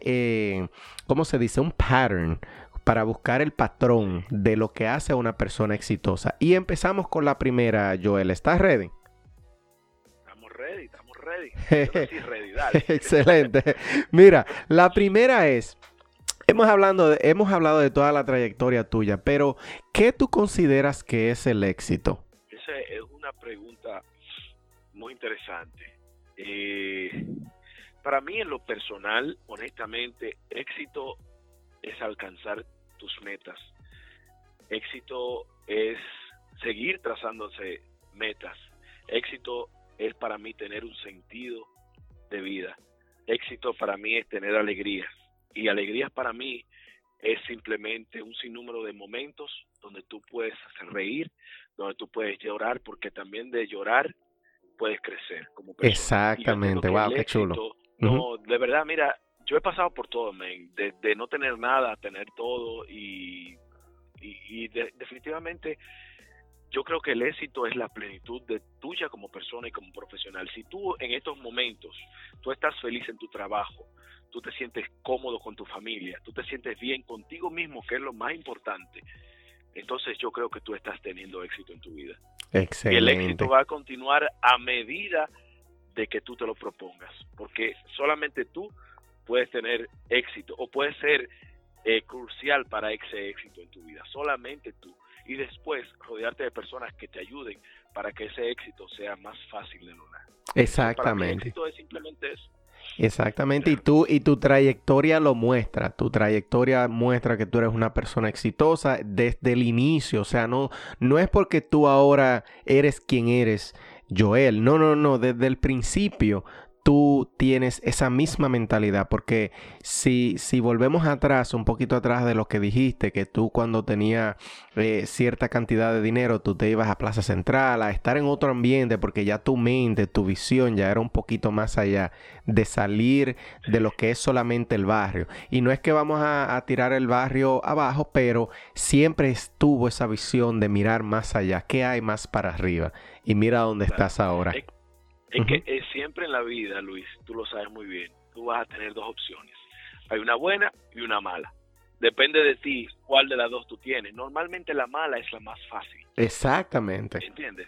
¿cómo se dice? Un pattern para buscar el patrón de lo que hace a una persona exitosa. Y empezamos con la primera, Joel. ¿Estás ready? *laughs* *laughs* Excelente. Mira, la primera es, hemos, hablando de, hemos hablado de toda la trayectoria tuya, pero ¿qué tú consideras que es el éxito? Esa es una pregunta muy interesante. Eh, para mí en lo personal, honestamente, éxito es alcanzar tus metas. Éxito es seguir trazándose metas. Éxito es para mí tener un sentido de vida. Éxito para mí es tener alegrías. Y alegrías para mí es simplemente un sinnúmero de momentos donde tú puedes hacer reír, donde tú puedes llorar, porque también de llorar puedes crecer como Exactamente, wow, qué chulo. No, de verdad, mira, yo he pasado por todo, de, no tener nada a tener todo y, y, definitivamente yo creo que el éxito es la plenitud de tuya como persona y como profesional. Si tú en estos momentos, tú estás feliz en tu trabajo, tú te sientes cómodo con tu familia, tú te sientes bien contigo mismo, que es lo más importante, entonces yo creo que tú estás teniendo éxito en tu vida. Excelente. Y el éxito va a continuar a medida de que tú te lo propongas, porque solamente tú puedes tener éxito o puedes ser eh, crucial para ese éxito en tu vida, solamente tú y después rodearte de personas que te ayuden para que ese éxito sea más fácil de lograr. Exactamente. el éxito es simplemente eso. Exactamente, y tú y tu trayectoria lo muestra, tu trayectoria muestra que tú eres una persona exitosa desde el inicio, o sea, no no es porque tú ahora eres quien eres, Joel, no, no, no, desde el principio tú tienes esa misma mentalidad, porque si, si volvemos atrás, un poquito atrás de lo que dijiste, que tú cuando tenías eh, cierta cantidad de dinero, tú te ibas a Plaza Central, a estar en otro ambiente, porque ya tu mente, tu visión ya era un poquito más allá de salir de lo que es solamente el barrio. Y no es que vamos a, tirar el barrio abajo, pero siempre estuvo esa visión de mirar más allá, qué hay más para arriba. Y mira dónde estás ahora. Es que es siempre en la vida, Luis, tú lo sabes muy bien, tú vas a tener dos opciones. Hay una buena y una mala. Depende de ti cuál de las dos tú tienes. Normalmente la mala es la más fácil. Exactamente. ¿Entiendes?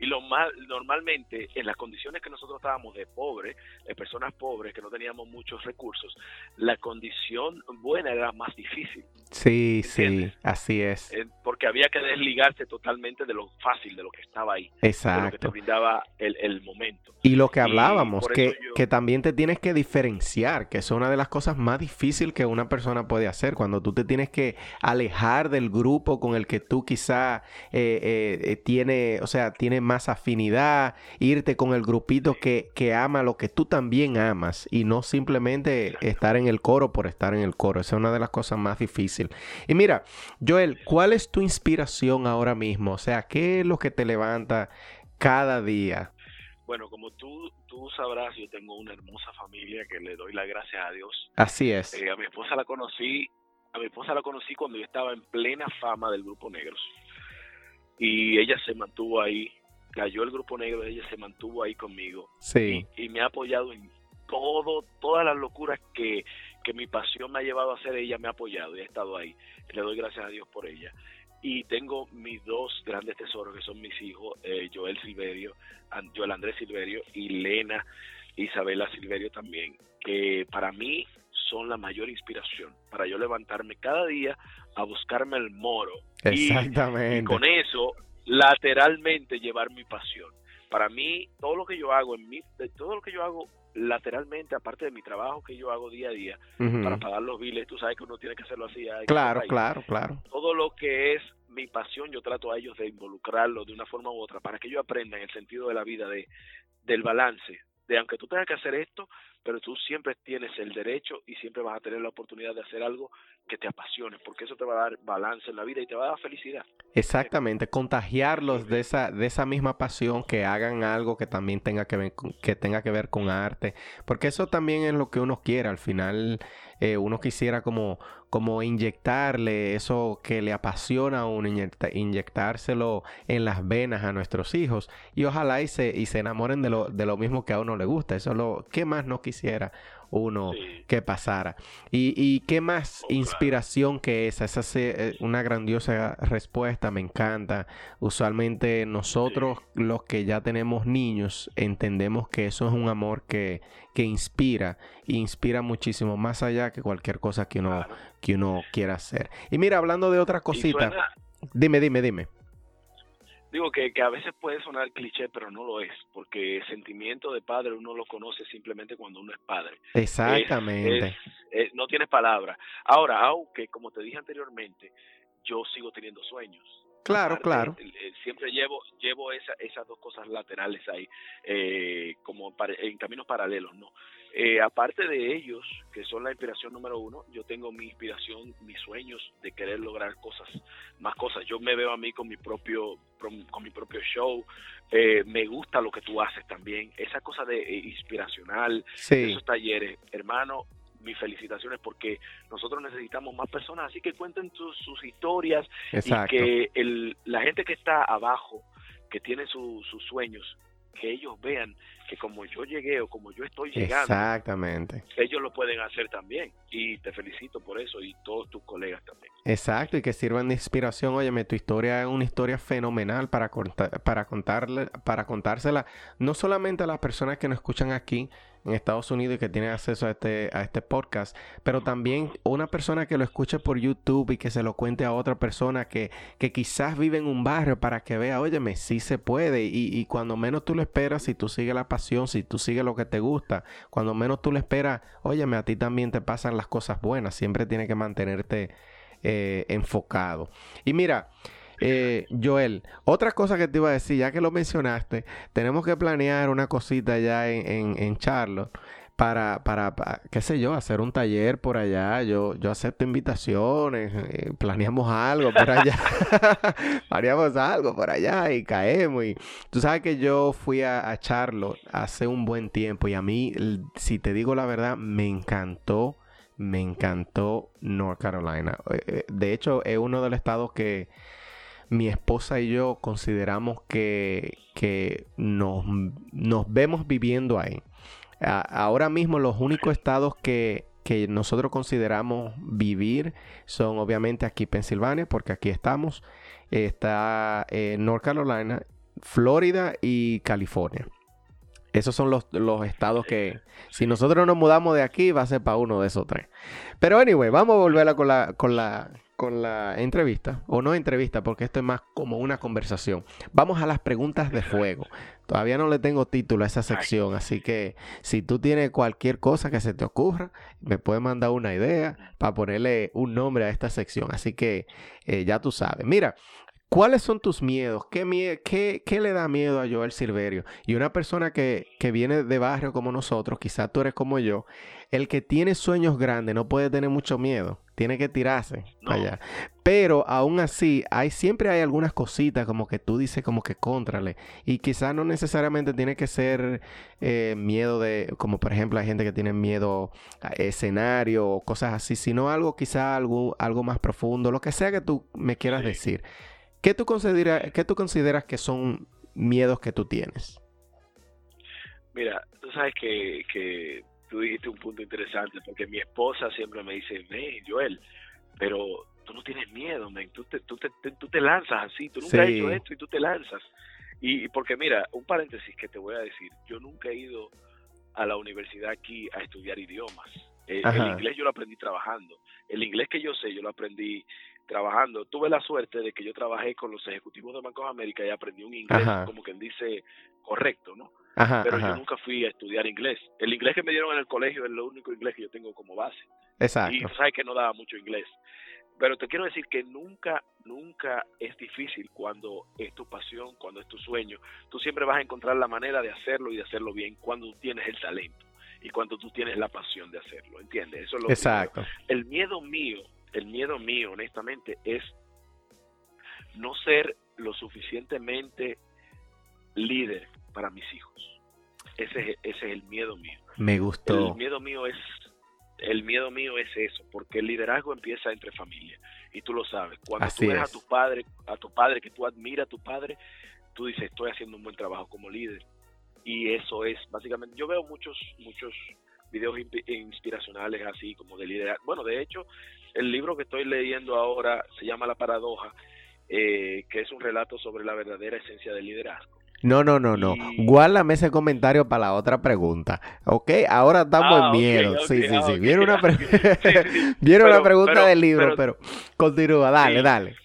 Y lo más, normalmente, en las condiciones que nosotros estábamos de pobres, de personas pobres, que no teníamos muchos recursos, la condición buena era más difícil. Sí, sí, así es. Eh, porque había que desligarse totalmente de lo fácil, de lo que estaba ahí. Exacto. De lo que te brindaba el, el momento. Y lo que hablábamos, que, que también te tienes que diferenciar, que es una de las cosas más difíciles que una persona puede hacer, cuando tú te tienes que alejar del grupo con el que tú quizá eh, eh, eh tiene, o sea, tiene más afinidad, irte con el grupito que, que ama lo que tú también amas y no simplemente estar en el coro por estar en el coro. Esa es una de las cosas más difíciles y mira, Joel, ¿cuál es tu inspiración ahora mismo? O sea, ¿qué es lo que te levanta cada día? Bueno, como tú, tú sabrás, yo tengo una hermosa familia que le doy la gracias a Dios. Así es. Eh, a mi esposa la conocí, a mi esposa la conocí cuando yo estaba en plena fama del Grupo Negros. Y ella se mantuvo ahí, cayó el Grupo Negro, ella se mantuvo ahí conmigo. Sí. Y, y me ha apoyado en todo, todas las locuras que, que mi pasión me ha llevado a hacer, ella me ha apoyado y ha estado ahí. Le doy gracias a Dios por ella. Y tengo mis dos grandes tesoros, que son mis hijos, eh, Joel Silverio, Joel Andrés Silverio y Lena Isabela Silverio también, que para mí son la mayor inspiración para yo levantarme cada día a buscarme el moro. Exactamente. Y, con eso, lateralmente llevar mi pasión. Para mí, todo lo que yo hago, en mi, todo lo que yo hago lateralmente, aparte de mi trabajo que yo hago día a día para pagar los biles, tú sabes que uno tiene que hacerlo así. Claro, claro, claro. Todo lo que es mi pasión, yo trato a ellos de involucrarlo de una forma u otra para que ellos aprendan el sentido de la vida, de del balance, de aunque tú tengas que hacer esto, pero tú siempre tienes el derecho y siempre vas a tener la oportunidad de hacer algo que te apasione, porque eso te va a dar balance en la vida y te va a dar felicidad. Exactamente, contagiarlos de esa, de esa misma pasión, que hagan algo que también tenga que ver, que tenga que ver con arte, porque eso también es lo que uno quiere, al final eh, uno quisiera como, como inyectarle eso que le apasiona a uno, inyectárselo en las venas a nuestros hijos y ojalá y se, y se enamoren de lo, de lo mismo que a uno le gusta, eso es lo que más no quisiera uno que pasara. Y, y, qué más inspiración que esa, esa es eh, una grandiosa respuesta, me encanta. Usualmente nosotros los que ya tenemos niños entendemos que eso es un amor que, que inspira, inspira muchísimo más allá que cualquier cosa que uno, que uno quiera hacer. Y mira, hablando de otra cosita, dime, dime, dime digo que, que a veces puede sonar cliché, pero no lo es, porque el sentimiento de padre uno lo conoce simplemente cuando uno es padre. Exactamente. no tienes palabra. Ahora, aunque, como te dije anteriormente, yo sigo teniendo sueños. Claro, claro. siempre llevo llevo esa, esas dos cosas laterales ahí, eh, como en caminos paralelos, ¿no? Eh, aparte de ellos, que son la inspiración número uno, yo tengo mi inspiración, mis sueños de querer lograr cosas, más cosas. Yo me veo a mí con mi propio, con mi propio show. Eh, me gusta lo que tú haces también. Esa cosa de eh, inspiracional, esos talleres, hermano. Mis felicitaciones porque nosotros necesitamos más personas, así que cuenten sus historias y que el, la gente que está abajo, que tiene sus sueños, que ellos vean que como yo llegué o como yo estoy llegando, Exactamente. ellos lo pueden hacer también. Y te felicito por eso y todos tus colegas también. Exacto, y que sirvan de inspiración. Óyeme, tu historia es una historia fenomenal para, para, contarle, para contársela no solamente a las personas que nos escuchan aquí, en Estados Unidos y que tiene acceso a este, a este podcast, pero también una persona que lo escuche por YouTube y que se lo cuente a otra persona que, que quizás vive en un barrio para que vea, óyeme, sí se puede y, y cuando menos tú lo esperas, si tú sigues la pasión, si tú sigues lo que te gusta, cuando menos tú lo esperas, óyeme, a ti también te pasan las cosas buenas, siempre tienes que mantenerte eh, enfocado. Y mira, eh, Joel, otra cosa que te iba a decir, ya que lo mencionaste, tenemos que planear una cosita ya en, en, Charlotte. Para, para, qué sé yo, hacer un taller por allá. Yo, yo acepto invitaciones, eh, planeamos algo por allá. *laughs* *laughs* planeamos algo por allá y caemos. Y tú sabes que yo fui a, a, Charlotte hace un buen tiempo y a mí, si te digo la verdad, me encantó, me encantó North Carolina. Eh, de hecho, es uno de los estados que mi esposa y yo consideramos que, que nos, vemos viviendo ahí. ahora mismo los únicos estados que, que nosotros consideramos vivir son obviamente aquí Pensilvania, porque aquí estamos, está eh, North Carolina, Florida y California. Esos son los, los, estados que, si nosotros nos mudamos de aquí, va a ser para uno de esos tres. Pero anyway, vamos a volver con la, con la, con la entrevista, o no entrevista, porque esto es más como una conversación. Vamos a las preguntas de fuego. Todavía no le tengo título a esa sección, así que si tú tienes cualquier cosa que se te ocurra, me puedes mandar una idea para ponerle un nombre a esta sección. Así que eh, ya tú sabes. Mira, ¿Cuáles son tus miedos? ¿Qué, qué, qué le da miedo a Joel Silverio? Y una persona que, que, viene de barrio como nosotros, quizás tú eres como yo, el que tiene sueños grandes no puede tener mucho miedo, tiene que tirarse allá. Pero aún así, hay, siempre hay algunas cositas como que tú dices como que contrale. Y quizás no necesariamente tiene que ser eh, miedo de, como por ejemplo hay gente que tiene miedo a escenario o cosas así, sino algo quizás algo, algo más profundo, lo que sea que tú me quieras decir. ¿Qué tú, consideras, ¿Qué tú consideras que son miedos que tú tienes? Mira, tú sabes que, que tú dijiste un punto interesante, porque mi esposa siempre me dice, hey, Joel, pero tú no tienes miedo, man. Tú, te, tú, te, tú te lanzas así, tú nunca has hecho esto y tú te lanzas. Y porque mira, un paréntesis que te voy a decir, yo nunca he ido a la universidad aquí a estudiar idiomas. Eh, el inglés yo lo aprendí trabajando. El inglés que yo sé, yo lo aprendí trabajando. Tuve la suerte de que yo trabajé con los ejecutivos de Banco de América y aprendí un inglés, como quien dice, correcto, ¿no? Pero yo nunca fui a estudiar inglés. El inglés que me dieron en el colegio es lo único inglés que yo tengo como base. Exacto. Y sabes que no daba mucho inglés. Pero te quiero decir que nunca, nunca es difícil cuando es tu pasión, cuando es tu sueño. Tú siempre vas a encontrar la manera de hacerlo y de hacerlo bien cuando tú tienes el talento y cuando tú tienes la pasión de hacerlo, ¿entiendes? Eso es lo Exacto. El miedo mío el miedo mío, honestamente, es no ser lo suficientemente líder para mis hijos. Ese, ese es el miedo mío. Me gustó. El miedo mío es el miedo mío es eso, porque el liderazgo empieza entre familia y tú lo sabes. Cuando tú ves a tu padre, a tu padre que tú admiras a tu padre, tú dices, estoy haciendo un buen trabajo como líder. Y eso es básicamente, yo veo muchos muchos videos inspiracionales así como de liderazgo. Bueno, de hecho, el libro que estoy leyendo ahora se llama La Paradoja, eh, que es un relato sobre la verdadera esencia del liderazgo. No, no, no, no. Guárdame ese comentario para la otra pregunta. ¿Ok? Ahora estamos en ah, miedo. sí, sí, sí. Viene una, *laughs* *laughs* una pregunta del libro, pero, continúa. Dale, dale.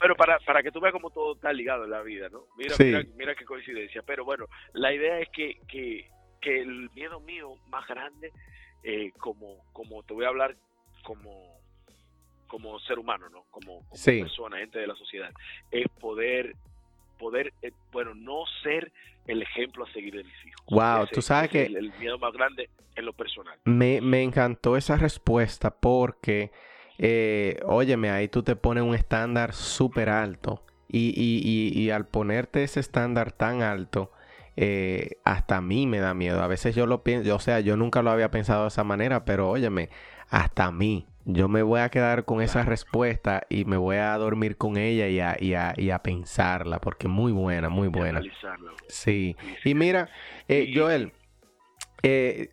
Pero para, para que tú veas cómo todo está ligado en la vida, ¿no? Mira, mira, mira qué coincidencia. Pero bueno, la idea es que, que, que el miedo mío más grande, eh, como, como te voy a hablar como como ser humano, ¿no? Como, persona, gente de la sociedad, es poder, poder, eh, bueno, no ser el ejemplo a seguir de mis hijos. Wow, tú sabes que... El, miedo más grande en lo personal. Me, me encantó esa respuesta porque, eh, óyeme, ahí tú te pones un estándar súper alto. Y, y, y, al ponerte ese estándar tan alto, eh, hasta a mí me da miedo. A veces yo lo pienso, o sea, yo nunca lo había pensado de esa manera, pero óyeme, hasta a mí yo me voy a quedar con esa respuesta y me voy a dormir con ella y a, y a, y a pensarla, porque muy buena, muy buena. Sí. Y mira, eh, Joel, eh,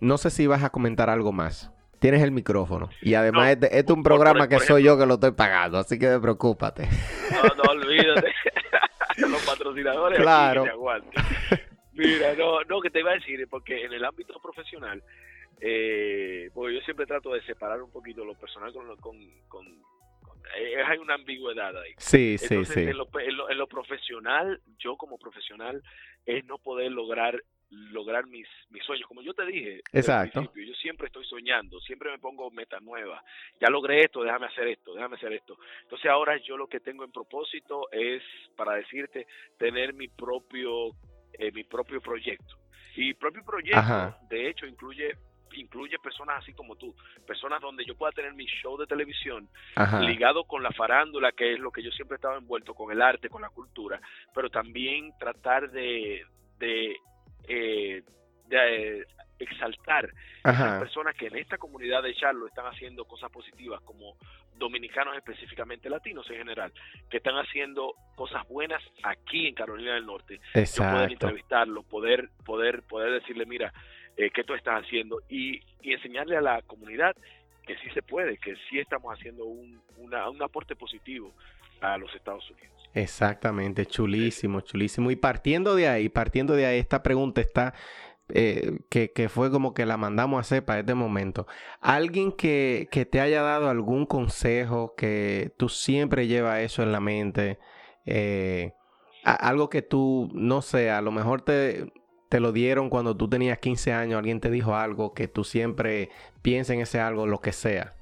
no sé si vas a comentar algo más. Tienes el micrófono. Y además, este, este, es un programa que soy yo que lo estoy pagando, así que preocúpate. No, no, olvídate. *laughs* Los patrocinadores claro. Mira, no, no, que te iba a decir, porque en el ámbito profesional, eh, porque yo siempre trato de separar un poquito lo personal con, con, con, eh, hay una ambigüedad ahí. Sí, sí, sí. En lo, en, lo, profesional, yo como profesional, es no poder lograr lograr mis, mis sueños. Como yo te dije, Exacto. yo siempre estoy soñando, siempre me pongo meta nueva. Ya logré esto, déjame hacer esto, déjame hacer esto. Entonces ahora yo lo que tengo en propósito es, para decirte, tener mi propio, eh, mi propio proyecto. Y propio proyecto, de hecho, incluye incluye personas así como tú, personas donde yo pueda tener mi show de televisión ligado con la farándula, que es lo que yo siempre he estado envuelto, con el arte, con la cultura, pero también tratar de, de, eh, eh, exaltar a las personas que en esta comunidad de Charlo están haciendo cosas positivas, como dominicanos específicamente, latinos en general, que están haciendo cosas buenas aquí en Carolina del Norte. Yo poder entrevistarlos, poder, poder, poder decirle, mira, eh, qué tú estás haciendo y, enseñarle a la comunidad que sí se puede, que sí estamos haciendo un, un aporte positivo a los Estados Unidos. Exactamente, chulísimo, chulísimo. Y partiendo de ahí, partiendo de ahí, esta pregunta está, eh, que, que, fue como que la mandamos a hacer para este momento. Alguien que, que, te haya dado algún consejo, que tú siempre llevas eso en la mente, eh, algo que tú, no sé, a lo mejor te, te lo dieron cuando tú tenías 15 años, alguien te dijo algo, que tú siempre pienses en ese algo, lo que sea.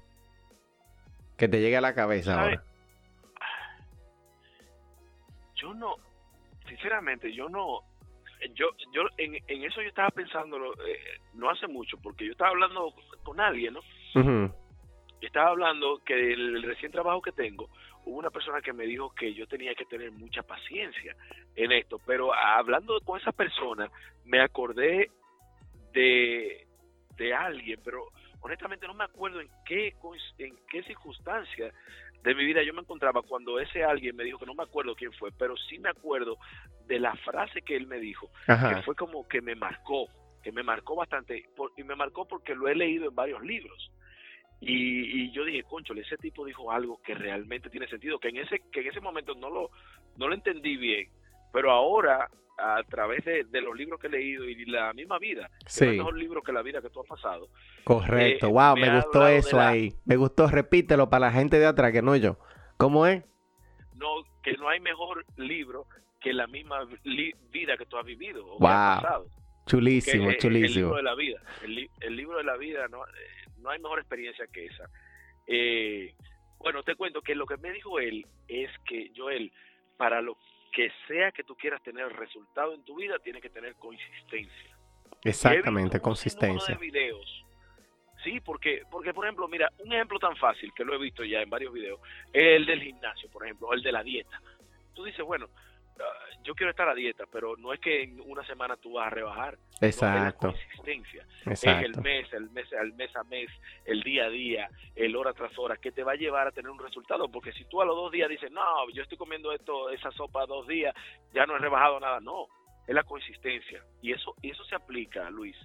Que te llegue a la cabeza ahora. Yo no, sinceramente, yo no, yo, yo en, en eso yo estaba pensando eh, no hace mucho, porque yo estaba hablando con alguien, ¿no? estaba hablando que el recién trabajo que tengo, hubo una persona que me dijo que yo tenía que tener mucha paciencia en esto, pero hablando con esa persona me acordé de, de alguien, pero honestamente no me acuerdo en qué, en qué circunstancia de mi vida yo me encontraba cuando ese alguien me dijo que no me acuerdo quién fue, pero sí me acuerdo de la frase que él me dijo, que fue como que me marcó, que me marcó bastante, y me marcó porque lo he leído en varios libros. Y, yo dije, concho, ese tipo dijo algo que realmente tiene sentido, que en ese, que en ese momento no lo, no lo entendí bien, pero ahora a través de, los libros que he leído y la misma vida, sí. es el mejor libro que la vida que tú has pasado. Correcto, eh, wow, me, gustó eso ahí. Me gustó, repítelo para la gente de atrás, que no yo. ¿Cómo es? No, que no hay mejor libro que la misma vida que tú has vivido o wow. pasado. Chulísimo, chulísimo. El libro de la vida. El, libro de la vida, no, eh, no hay mejor experiencia que esa. Eh, bueno, te cuento que lo que me dijo él es que, Joel, para lo que sea que tú quieras tener resultado en tu vida, tiene que tener consistencia. Exactamente, consistencia. De videos. Sí, porque, porque por ejemplo, mira, un ejemplo tan fácil que lo he visto ya en varios videos, el del gimnasio, por ejemplo, o el de la dieta. Tú dices, bueno, yo quiero estar a dieta, pero no es que en una semana tú vas a rebajar. Exacto. es la consistencia. Es el mes, el mes, el mes a mes, el día a día, el hora tras hora, que te va a llevar a tener un resultado. Porque si tú a los dos días dices, no, yo estoy comiendo esto, esa sopa dos días, ya no he rebajado nada. No, es la consistencia. Y eso, y eso se aplica, Luis,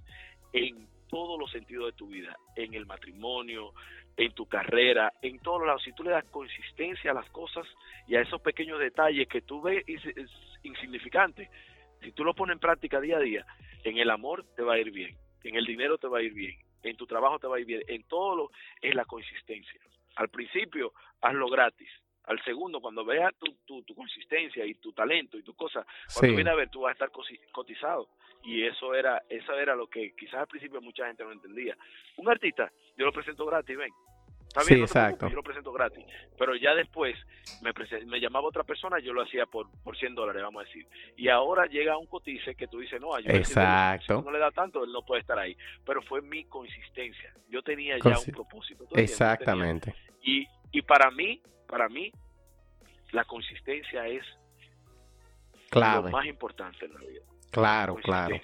en todos los sentidos de tu vida, en el matrimonio, en tu carrera, en todos lados. Si tú le das consistencia a las cosas y a esos pequeños detalles que tú ves insignificantes, si tú lo pones en práctica día a día, en el amor te va a ir bien, en el dinero te va a ir bien, en tu trabajo te va a ir bien, en todo lo es la consistencia. Al principio, hazlo gratis. Al segundo, cuando veas tu, tu, consistencia y tu talento y tu cosa, cuando viene a ver, tú vas a estar cotizado y eso era eso era lo que quizás al principio mucha gente no entendía. Un artista, yo lo presento gratis, ven. Está bien, sí, exacto. yo lo presento gratis. Pero ya después me, me llamaba otra persona, yo lo hacía por, por 100 dólares, vamos a decir. Y ahora llega un cotice que tú dices, no, yo exacto. no le da tanto, él no puede estar ahí. Pero fue mi consistencia. Yo tenía ya un propósito. Exactamente. Y, y para mí, para mí, la consistencia es lo más importante en la vida. Claro, claro.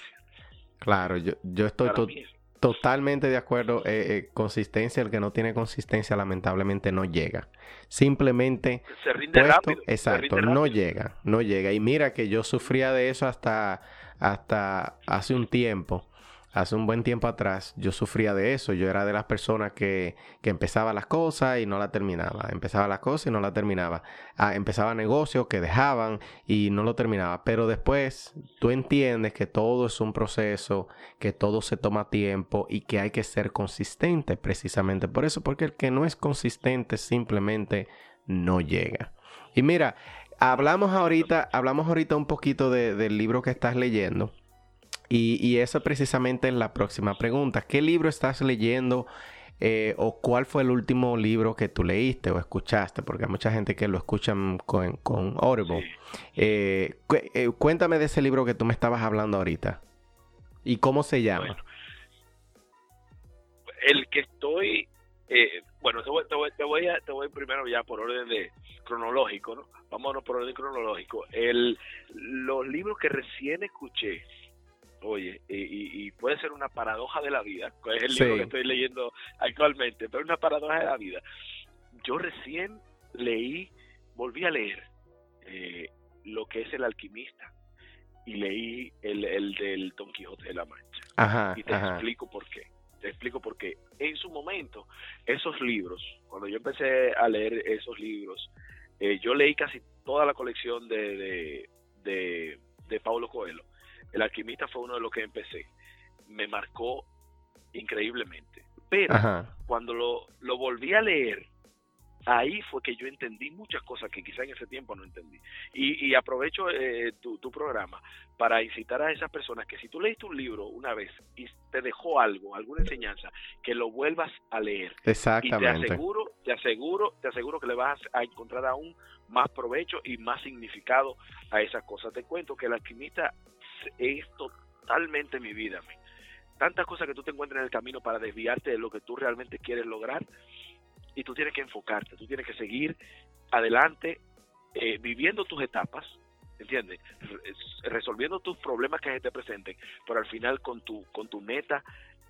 Claro, yo, yo estoy totalmente de acuerdo. Eh, eh, consistencia, el que no tiene consistencia lamentablemente no llega. Simplemente... Se rinde rápido. Exacto, no llega, no llega. Y mira que yo sufría de eso hasta, hasta hace un tiempo hace un buen tiempo atrás yo sufría de eso. Yo era de las personas que, que empezaba las cosas y no la terminaba. Empezaba las cosas y no la terminaba. Ah, empezaba negocios que dejaban y no lo terminaba. Pero después tú entiendes que todo es un proceso, que todo se toma tiempo y que hay que ser consistente precisamente por eso. Porque el que no es consistente simplemente no llega. Y mira, hablamos ahorita, hablamos ahorita un poquito del libro que estás leyendo. Y, eso precisamente es la próxima pregunta. ¿Qué libro estás leyendo? Eh, o cuál fue el último libro que tú leíste o escuchaste, porque hay mucha gente que lo escucha con, con Audible. Eh, eh, cuéntame de ese libro que tú me estabas hablando ahorita. ¿Y cómo se llama? el que estoy, bueno, te voy, te, voy, a, te voy primero ya por orden de cronológico, ¿no? Vámonos por orden cronológico. El, los libros que recién escuché, Oye, y, puede ser una paradoja de la vida, que es el libro que estoy leyendo actualmente, pero una paradoja de la vida. Yo recién leí, volví a leer eh, lo que es el alquimista y leí el, el del Don Quijote de la Mancha. Ajá, y te explico por qué. Te explico por qué. En su momento, esos libros, cuando yo empecé a leer esos libros, Eh, yo leí casi toda la colección de, de, de, Paulo Coelho. El alquimista fue uno de los que empecé. Me marcó increíblemente. Pero cuando lo, lo volví a leer, ahí fue que yo entendí muchas cosas que quizá en ese tiempo no entendí. Y, aprovecho eh, tu, programa para incitar a esas personas que si tú leíste un libro una vez y te dejó algo, alguna enseñanza, que lo vuelvas a leer. Exactamente. Y te aseguro, te aseguro, te aseguro que le vas a encontrar aún más provecho y más significado a esas cosas. Te cuento que el alquimista es totalmente mi vida. Tantas cosas que tú te encuentras en el camino para desviarte de lo que tú realmente quieres lograr y tú tienes que enfocarte, tú tienes que seguir adelante eh, viviendo tus etapas, ¿entiendes? Resolviendo tus problemas que se te presenten, pero al final con tu con tu meta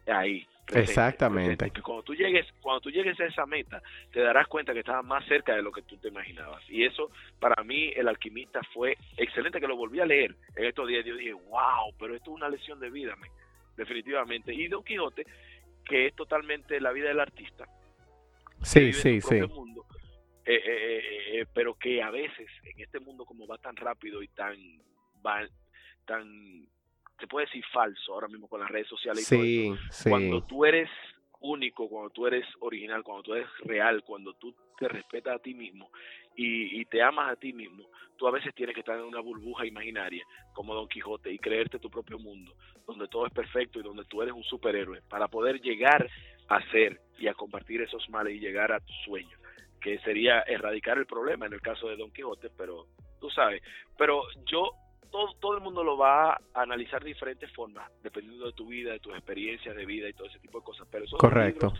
ahí. Exactamente. cuando tú llegues, cuando tú llegues a esa meta, te darás cuenta que estabas más cerca de lo que tú te imaginabas. Y eso, para mí, el alquimista fue excelente que lo volví a leer en estos días. Yo dije, wow, pero esto es una lección de vida, definitivamente. Y Don Quijote, que es totalmente la vida del artista, sí, sí, sí. Mundo, eh, eh, eh, pero que a veces en este mundo como va tan rápido y tan va, tan se puede decir falso ahora mismo con las redes sociales y todo eso, cuando tú eres único, cuando tú eres original, cuando tú eres real, cuando tú te respetas a ti mismo y, y, te amas a ti mismo, tú a veces tienes que estar en una burbuja imaginaria como Don Quijote y creerte tu propio mundo, donde todo es perfecto y donde tú eres un superhéroe, para poder llegar hacer y a compartir esos males y llegar a tu sueño, que sería erradicar el problema en el caso de Don Quijote, pero tú sabes, pero yo todo, todo el mundo lo va a analizar de diferentes formas, dependiendo de tu vida, de tus experiencias de vida y todo ese tipo de cosas. Pero esos Correcto.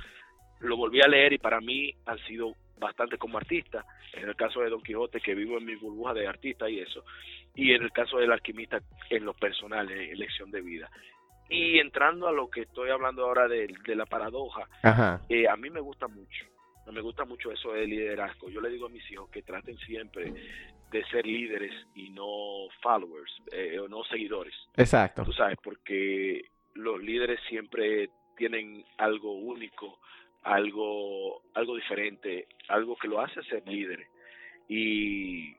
lo volví a leer y para mí han sido bastante como artista. En el caso de Don Quijote, que vivo en mi burbuja de artista y eso. Y en el caso del alquimista, en lo personal, en elección de vida. Y entrando a lo que estoy hablando ahora de, la paradoja, eh, a mí me gusta mucho, me gusta mucho eso de liderazgo. Yo le digo a mis hijos que traten siempre de ser líderes y no followers eh, o no seguidores. Exacto. Tú sabes, porque los líderes siempre tienen algo único, algo, algo diferente, algo que lo hace ser líderes. Y,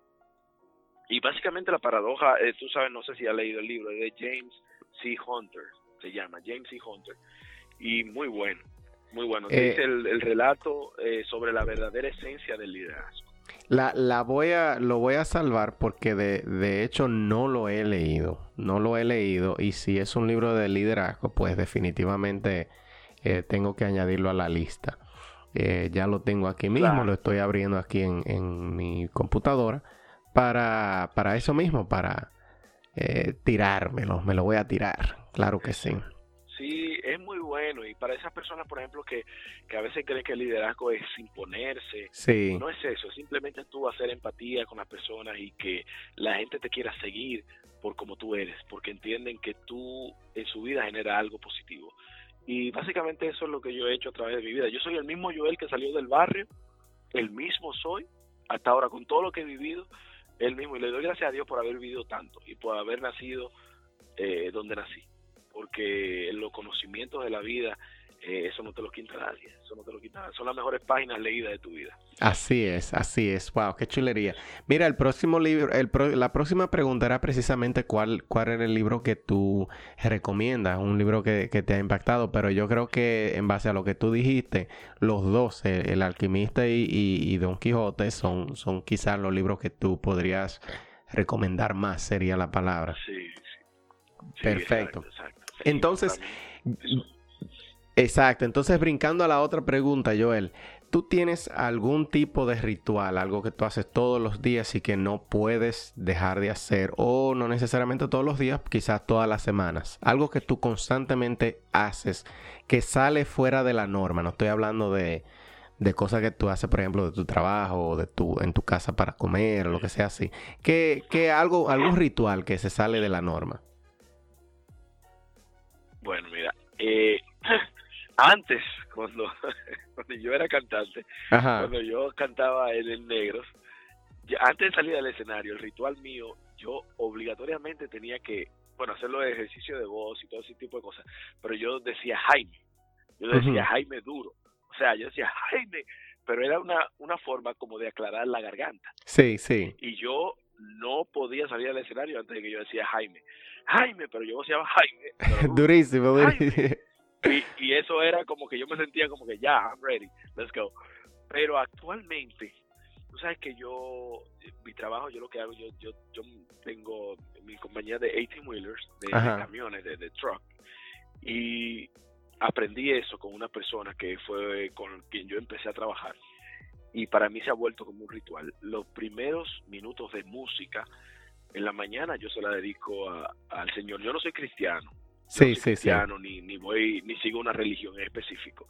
y básicamente la paradoja, eh, tú sabes, no sé si has leído el libro de James C. Hunter, se llama, James C. Hunter, y muy bueno, muy bueno. Eh, Dice el, relato eh, sobre la verdadera esencia del liderazgo. La, la voy a, lo voy a salvar porque de, de hecho no lo he leído, no lo he leído y si es un libro de liderazgo, pues definitivamente eh, tengo que añadirlo a la lista. ya lo tengo aquí mismo, lo estoy abriendo aquí en, en mi computadora para, para eso mismo, para tirármelo, me lo voy a tirar. Claro que sí. Sí, es. Y para esas personas, por ejemplo, que, que a veces creen que el liderazgo es imponerse, sí. no es eso. Simplemente tú hacer empatía con las personas y que la gente te quiera seguir por como tú eres, porque entienden que tú en su vida genera algo positivo. Y básicamente eso es lo que yo he hecho a través de mi vida. Yo soy el mismo Joel que salió del barrio, el mismo soy, hasta ahora con todo lo que he vivido, el mismo. Y le doy gracias a Dios por haber vivido tanto y por haber nacido eh, donde nací porque los conocimientos de la vida, eh, eso no te lo quita nadie, eso no te lo quita Son las mejores páginas leídas de tu vida. Así es, así es. Wow, qué chulería. Mira, el próximo libro, el la próxima pregunta era precisamente cuál, cuál era el libro que tú recomiendas, un libro que, te ha impactado, pero yo creo que en base a lo que tú dijiste, los dos, el, alquimista y, Don Quijote, son, son quizás los libros que tú podrías recomendar más, sería la palabra. Sí, Perfecto. Entonces, exacto. Entonces, brincando a la otra pregunta, Joel, ¿tú tienes algún tipo de ritual, algo que tú haces todos los días y que no puedes dejar de hacer, o no necesariamente todos los días, quizás todas las semanas? Algo que tú constantemente haces que sale fuera de la norma. No estoy hablando de, de cosas que tú haces, por ejemplo, de tu trabajo o de tu, en tu casa para comer o lo que sea así. Que, que algo, algún ritual que se sale de la norma. Bueno, mira, eh, *laughs* antes, cuando, *laughs* cuando yo era cantante, cuando yo cantaba en el Negros, antes de salir al escenario, el ritual mío, yo obligatoriamente tenía que, bueno, hacerlo de ejercicio de voz y todo ese tipo de cosas, pero yo decía Jaime, yo decía Jaime duro, o sea, yo decía Jaime, pero era una, una forma como de aclarar la garganta. Sí, sí. Y yo no podía salir al escenario antes de que yo decía Jaime. Jaime, pero yo llama Jaime. *laughs* durísimo, durísimo. *laughs* Y, y, eso era como que yo me sentía como que ya, I'm ready, let's go. Pero actualmente, tú sabes que yo, mi trabajo, yo lo que hago, yo, yo, yo tengo mi compañía de 18 wheelers, de, camiones, de, de truck, y aprendí eso con una persona que fue con quien yo empecé a trabajar y para mí se ha vuelto como un ritual. Los primeros minutos de música en la mañana yo se la dedico al Señor. Yo no soy cristiano. Sí, sí, cristiano, Ni, ni voy ni sigo una religión en específico.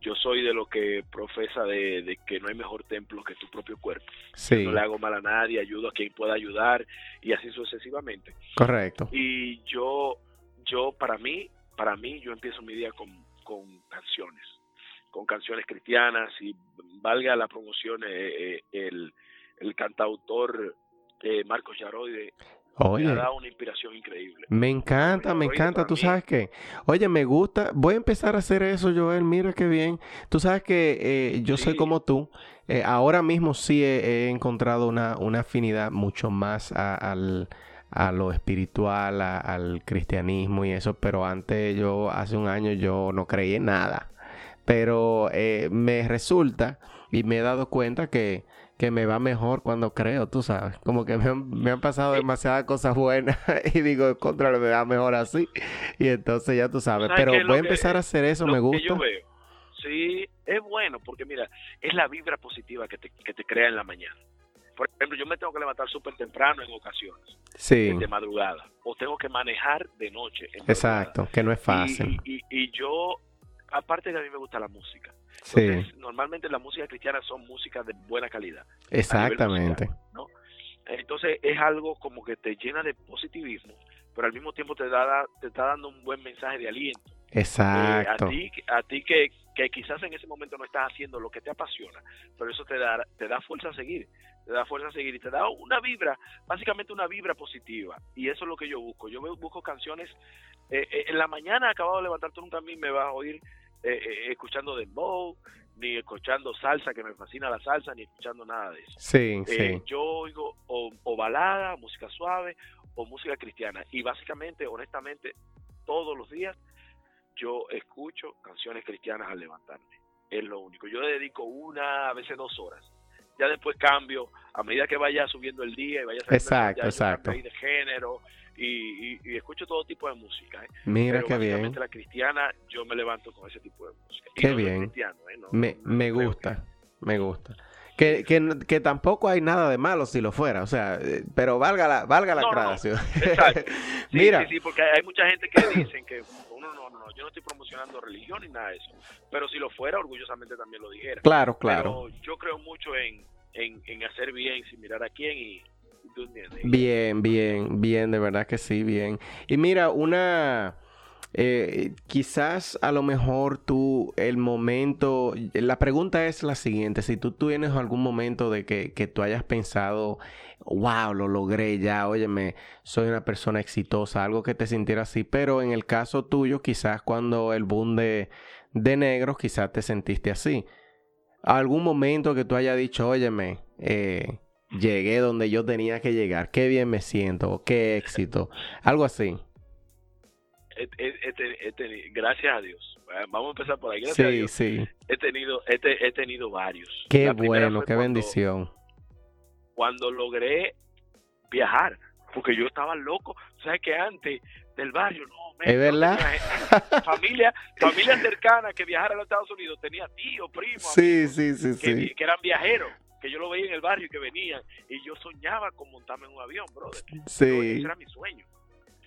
Yo soy de lo que profesa de, que no hay mejor templo que tu propio cuerpo. no le hago mal a nadie, ayudo a quien pueda ayudar y así sucesivamente. Correcto. Y yo, yo para mí, para mí, yo empiezo mi día con, con canciones, con canciones cristianas y valga la promoción eh, eh, el, el cantautor eh, Marcos Yaroide Oye, me ha dado una inspiración increíble. Me encanta, me encanta. Tú sabes que, oye, me gusta. Voy a empezar a hacer eso, Joel. Mira qué bien. Tú sabes que eh, yo soy como tú. Eh, ahora mismo sí he, encontrado una, una, afinidad mucho más a, al, a lo espiritual, al cristianismo y eso. Pero antes yo, hace un año, yo no creí en nada. Pero eh, me resulta y me he dado cuenta que que me va mejor cuando creo, tú sabes. Como que me han, pasado demasiadas cosas buenas *laughs* y digo, contra me da mejor así. Y entonces ya tú sabes. Pero voy a empezar a hacer eso, me gusta. yo veo, sí, es bueno porque mira, es la vibra positiva que te, que te crea en la mañana. Por ejemplo, yo me tengo que levantar súper temprano en ocasiones. Sí. De madrugada. O tengo que manejar de noche. Exacto, que no es fácil. Y, y yo, aparte de a mí me gusta la música sí. normalmente la música cristiana son músicas de buena calidad. Exactamente. ¿no? Entonces es algo como que te llena de positivismo, pero al mismo tiempo te, da, te está dando un buen mensaje de aliento. Exacto. Eh, a ti, a ti que, que quizás en ese momento no estás haciendo lo que te apasiona, pero eso te da, te da fuerza a seguir, te da fuerza a seguir y te da una vibra, básicamente una vibra positiva. Y eso es lo que yo busco. Yo busco canciones, eh, eh, en la mañana acabado de levantar, tú nunca a mí me vas a oír eh, eh, escuchando dembow, ni escuchando salsa, que me fascina la salsa, ni escuchando nada de eso. Sí, eh, sí. Yo oigo o, balada, música suave o música cristiana. Y básicamente, honestamente, todos los días yo escucho canciones cristianas al levantarme. Es lo único. Yo dedico una, a veces dos horas. Ya después cambio, a medida que vaya subiendo el día y vaya exacto, exacto. de género, y, escucho todo tipo de música. ¿eh? Mira qué bien. la cristiana, yo me levanto con ese tipo de música. Qué bien. ¿eh? me, me gusta, me gusta. Que, que, que, tampoco hay nada de malo si lo fuera, o sea, eh, pero valga la, valga la aclaración. Exacto. *laughs* Mira. Sí, sí, porque hay mucha gente que dicen que uno no, no, yo no estoy promocionando religión ni nada de eso, pero si lo fuera, orgullosamente también lo dijera. Claro, claro. Pero yo creo mucho en, en, en hacer bien sin mirar a quién y, Bien, bien, bien, de verdad que sí, bien. Y mira, una... Eh, quizás a lo mejor tú, el momento, la pregunta es la siguiente, si tú tienes algún momento de que, que tú hayas pensado, wow, lo logré ya, óyeme, soy una persona exitosa, algo que te sintiera así, pero en el caso tuyo, quizás cuando el boom de, de negros, quizás te sentiste así. ¿Algún momento que tú hayas dicho, óyeme, eh, llegué donde yo tenía que llegar, qué bien me siento, qué éxito, algo así. gracias a Dios. Vamos a empezar por ahí. Gracias sí, a Dios. sí. He tenido, he, tenido varios. Qué bueno, qué bendición. Cuando logré viajar, porque yo estaba loco. ¿Sabes que antes del barrio, no, es verdad. familia, familia cercana que viajara a los Estados Unidos, tenía tíos, primos, *laughs* sí, sí, sí, sí. que eran viajeros que yo lo veía en el barrio y que venían y yo soñaba con montarme en un avión, brother. Sí. ese era mi sueño.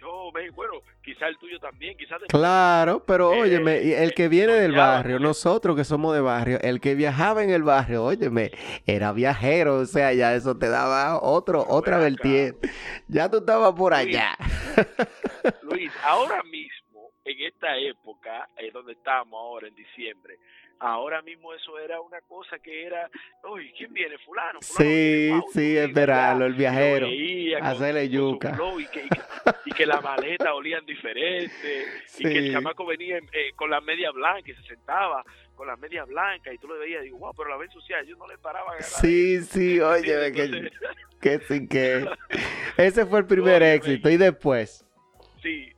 Yo, bueno, quizá el tuyo también, quizás... Claro, pero óyeme, el que viene del barrio, nosotros que somos de barrio, el que viajaba en el barrio, óyeme, era viajero, o sea, ya eso te daba otro, otra vertiente. Ya tú estabas por allá. *laughs* Luis, ahora mismo, en esta época, es donde estamos ahora, en diciembre, ahora mismo eso era una cosa que era, uy, ¿quién viene? Fulano. sí, sí, esperarlo, el viajero. Hacerle yuca. y, que, la maleta olían diferente, *laughs* y que el chamaco venía eh, con la media blanca y se sentaba con la media blanca y tú lo veías y digo, wow, pero la ven social, yo no le paraba. Sí, sí, oye, que, que sí que... *laughs* Ese fue el primer éxito, ¿y después? Sí,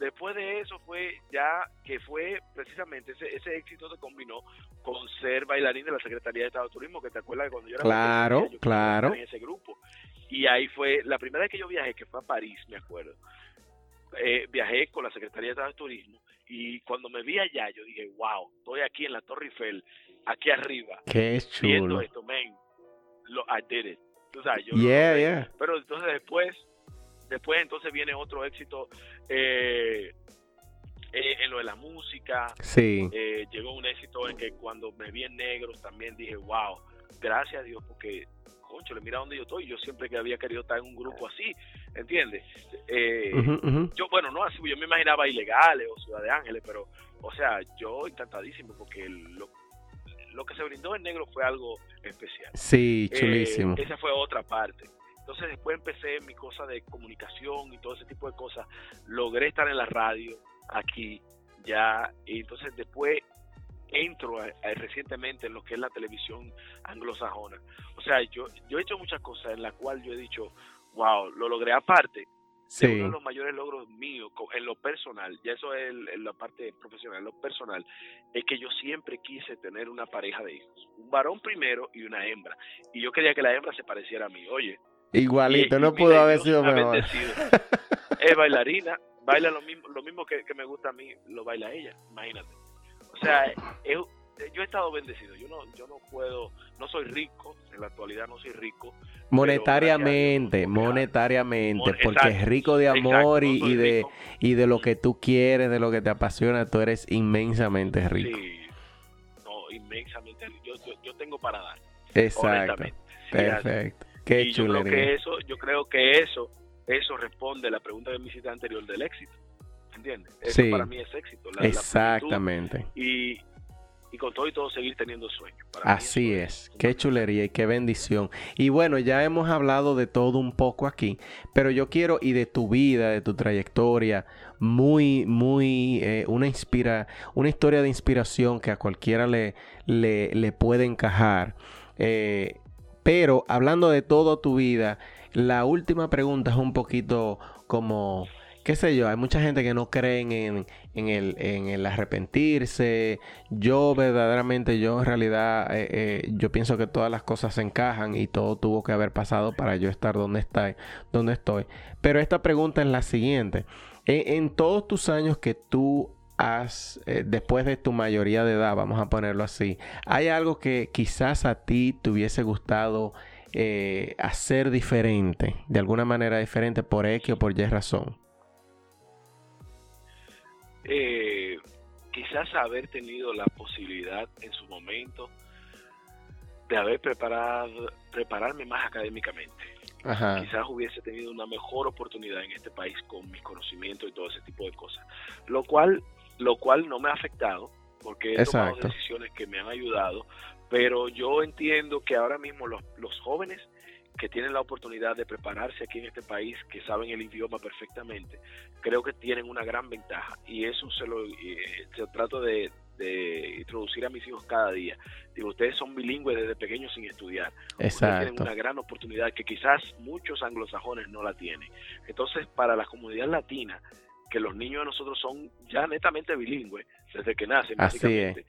después de eso fue ya que fue precisamente ese, ese éxito se combinó con ser bailarín de la Secretaría de Estado de Turismo, que te acuerdas de cuando yo era claro, claro. en ese grupo. Y ahí fue, la primera vez que yo viajé, que fue a París, me acuerdo, eh, viajé con la Secretaría de Estado de Turismo y cuando me vi allá, yo dije, wow, estoy aquí en la Torre Eiffel, aquí arriba. Qué chulo. Viendo esto, man. Lo, I did it. Tú sabes, yo yeah, yeah. Pero entonces después Después entonces viene otro éxito eh, eh, en lo de la música. Sí. Eh, llegó un éxito en que cuando me vi en negros también dije, wow, gracias a Dios porque, concho, le mira dónde yo estoy. Yo siempre que había querido estar en un grupo así, ¿entiendes? Yo, bueno, no así, yo me imaginaba ilegales o Ciudad de Ángeles, pero, o sea, yo encantadísimo porque lo, lo que se brindó en negro fue algo especial. Sí, chulísimo. esa fue otra parte. Entonces después empecé mi cosa de comunicación y todo ese tipo de cosas. Logré estar en la radio aquí ya y entonces después entro recientemente en lo que es la televisión anglosajona. O sea, yo, yo he hecho muchas cosas en las cuales yo he dicho, wow, lo logré aparte. Sí. uno de los mayores logros míos en lo personal, ya eso es en la parte profesional, en lo personal, es que yo siempre quise tener una pareja de hijos, un varón primero y una hembra. Y yo quería que la hembra se pareciera a mí. Oye, Igualito, no pudo haber sido mejor. es bailarina, baila lo mismo, lo mismo que, me gusta a mí, lo baila ella, imagínate. O sea, yo he estado bendecido, yo no, yo no puedo, no soy rico, en la actualidad no soy rico. Monetariamente, monetariamente, porque es rico de amor y, de, y de lo que tú quieres, de lo que te apasiona, tú eres inmensamente rico. Sí, no, inmensamente, yo, yo, tengo para dar. Exacto, perfecto y yo creo que eso, yo creo que eso, eso responde a la pregunta que me hiciste anterior del éxito. ¿Entiendes? Eso para mí es éxito. exactamente. y, y con todo y todo seguir teniendo sueños. Así es, qué chulería y qué bendición. Y bueno, ya hemos hablado de todo un poco aquí, pero yo quiero, y de tu vida, de tu trayectoria, muy, muy, eh, una, inspira, una historia de inspiración que a cualquiera le, le, le puede encajar. Eh, pero hablando de toda tu vida, la última pregunta es un poquito como, qué sé yo, hay mucha gente que no cree en, en, el, en el, arrepentirse. Yo verdaderamente, yo en realidad, eh, eh, yo pienso que todas las cosas se encajan y todo tuvo que haber pasado para yo estar donde, está, donde estoy. Pero esta pregunta es la siguiente. en todos tus años que tú eh, después de tu mayoría de edad, vamos a ponerlo así, ¿hay algo que quizás a ti te hubiese gustado eh, hacer diferente, de alguna manera diferente, por X o por Y razón? Eh, quizás haber tenido la posibilidad en su momento de haber preparado, prepararme más académicamente. Quizás hubiese tenido una mejor oportunidad en este país con mis conocimientos y todo ese tipo de cosas. Lo cual lo cual no me ha afectado porque he tomado decisiones que me han ayudado, pero yo entiendo que ahora mismo los, los jóvenes que tienen la oportunidad de prepararse aquí en este país, que saben el idioma perfectamente, creo que tienen una gran ventaja y eso se lo eh, se trato de, introducir a mis hijos cada día. Digo, ustedes son bilingües desde pequeños sin estudiar. Exacto. Ustedes tienen una gran oportunidad que quizás muchos anglosajones no la tienen. Entonces, para la comunidad latina, que los niños de nosotros son ya netamente bilingües desde que nacen, básicamente.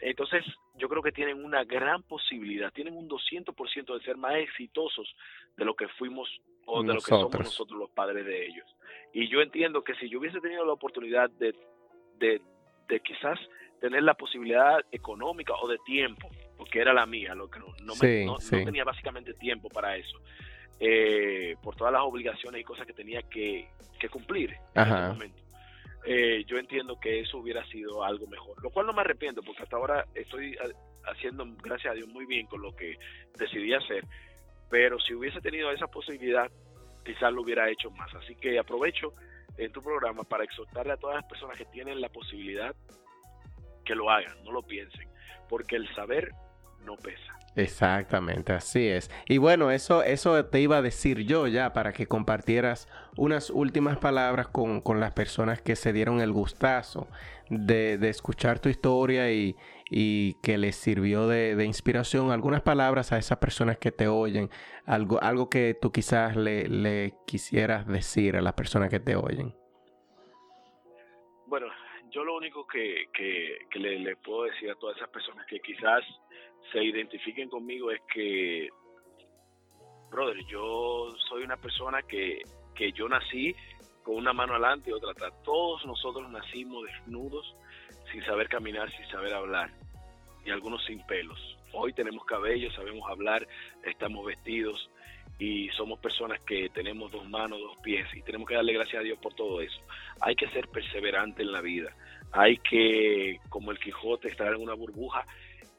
Entonces, yo creo que tienen una gran posibilidad, tienen un 200% de ser más exitosos de lo que fuimos o de lo que somos nosotros los padres de ellos. Y yo entiendo que si yo hubiese tenido la oportunidad de, de, quizás tener la posibilidad económica o de tiempo, porque era la mía, lo que no, no, no tenía básicamente tiempo para eso eh, por todas las obligaciones y cosas que tenía que, cumplir en ese momento. Eh, yo entiendo que eso hubiera sido algo mejor, lo cual no me arrepiento porque hasta ahora estoy haciendo, gracias a Dios, muy bien con lo que decidí hacer, pero si hubiese tenido esa posibilidad, quizás lo hubiera hecho más. Así que aprovecho en tu programa para exhortarle a todas las personas que tienen la posibilidad que lo hagan, no lo piensen, porque el saber no pesa. Exactamente, así es. Y bueno, eso, eso te iba a decir yo ya para que compartieras unas últimas palabras con, con las personas que se dieron el gustazo de, de escuchar tu historia y, y que les sirvió de, de, inspiración. Algunas palabras a esas personas que te oyen, algo, algo que tú quizás le, le quisieras decir a las personas que te oyen. Bueno, yo lo único que, que, le, le puedo decir a todas esas personas que quizás se identifiquen conmigo es que, brother, yo soy una persona que, que yo nací con una mano adelante y otra atrás. Todos nosotros nacimos desnudos, sin saber caminar, sin saber hablar, y algunos sin pelos. Hoy tenemos cabello, sabemos hablar, estamos vestidos y somos personas que tenemos dos manos, dos pies y tenemos que darle gracias a Dios por todo eso. Hay que ser perseverante en la vida. Hay que, como el Quijote, estar en una burbuja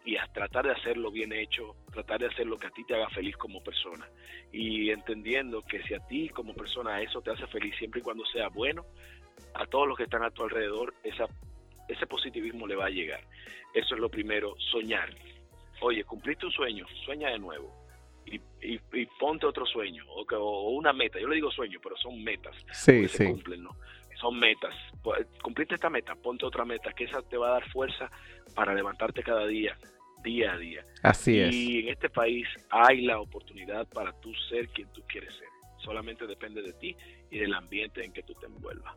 y a tratar de hacerlo bien hecho, tratar de hacer lo que a ti te haga feliz como persona. Y entendiendo que si a ti como persona eso te hace feliz siempre y cuando sea bueno, a todos los que están a tu alrededor esa, ese positivismo le va a llegar. Eso es lo primero, soñar. Oye, cumpliste un sueño, sueña de nuevo. Y, y, y ponte otro sueño o, o, una meta. Yo le digo sueño, pero son metas. Sí, sí. Se cumplen, ¿no? Son metas. Pues, cumpliste esta meta, ponte otra meta, que esa te va a dar fuerza para levantarte cada día, día a día. Así es. Y en este país hay la oportunidad para tú ser quien tú quieres ser. Solamente depende de ti y del ambiente en que tú te envuelvas.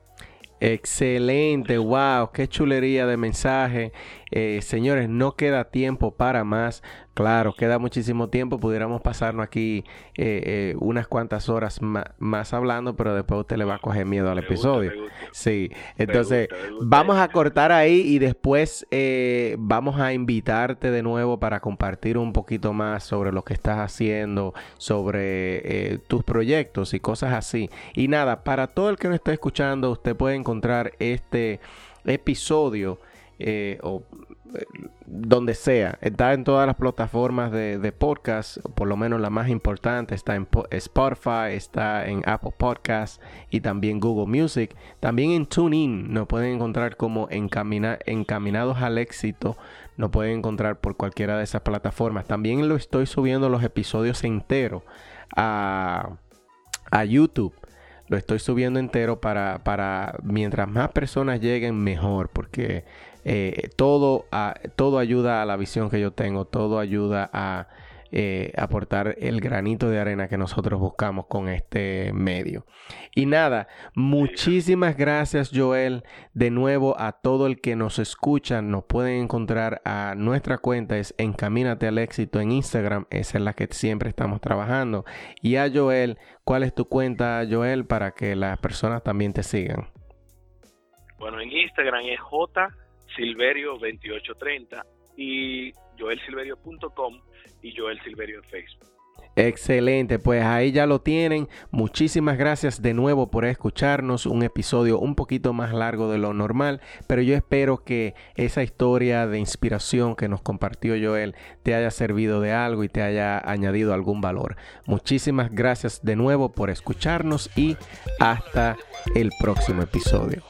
Excelente, wow, qué chulería de mensaje. Eh, señores, no queda tiempo para más. Claro, queda muchísimo tiempo. Pudiéramos pasarnos aquí eh, eh, unas cuantas horas más, hablando, pero después usted le va a coger miedo al Me episodio. gusta, me gusta. Sí, entonces Me gusta, me gusta. vamos a cortar ahí y después eh, vamos a invitarte de nuevo para compartir un poquito más sobre lo que estás haciendo, sobre eh, tus proyectos y cosas así. Y nada, para todo el que nos está escuchando, usted puede encontrar este episodio eh, o donde sea. Está en todas las plataformas de, de podcast, por lo menos la más importante. Está en po- Spotify, está en Apple Podcasts y también Google Music. También en TuneIn nos pueden encontrar como encamina- Encaminados al Éxito. Nos pueden encontrar por cualquiera de esas plataformas. También lo estoy subiendo los episodios enteros a, a YouTube lo estoy subiendo entero para, para mientras más personas lleguen mejor porque eh, todo, todo ayuda a la visión que yo tengo, todo ayuda a eh, aportar el granito de arena que nosotros buscamos con este medio. Y nada, muchísimas gracias Joel. De nuevo a todo el que nos escucha, nos pueden encontrar a nuestra cuenta es Encamínate al éxito en Instagram, esa es la que siempre estamos trabajando. Y a Joel, ¿cuál es tu cuenta Joel para que las personas también te sigan? Bueno, en Instagram es jsilverio2830 y joelsilverio.com y Joel Silverio en Facebook. Excelente, pues ahí ya lo tienen. Muchísimas gracias de nuevo por escucharnos. Un episodio un poquito más largo de lo normal, pero yo espero que esa historia de inspiración que nos compartió Joel te haya servido de algo y te haya añadido algún valor. Muchísimas gracias de nuevo por escucharnos y hasta el próximo episodio.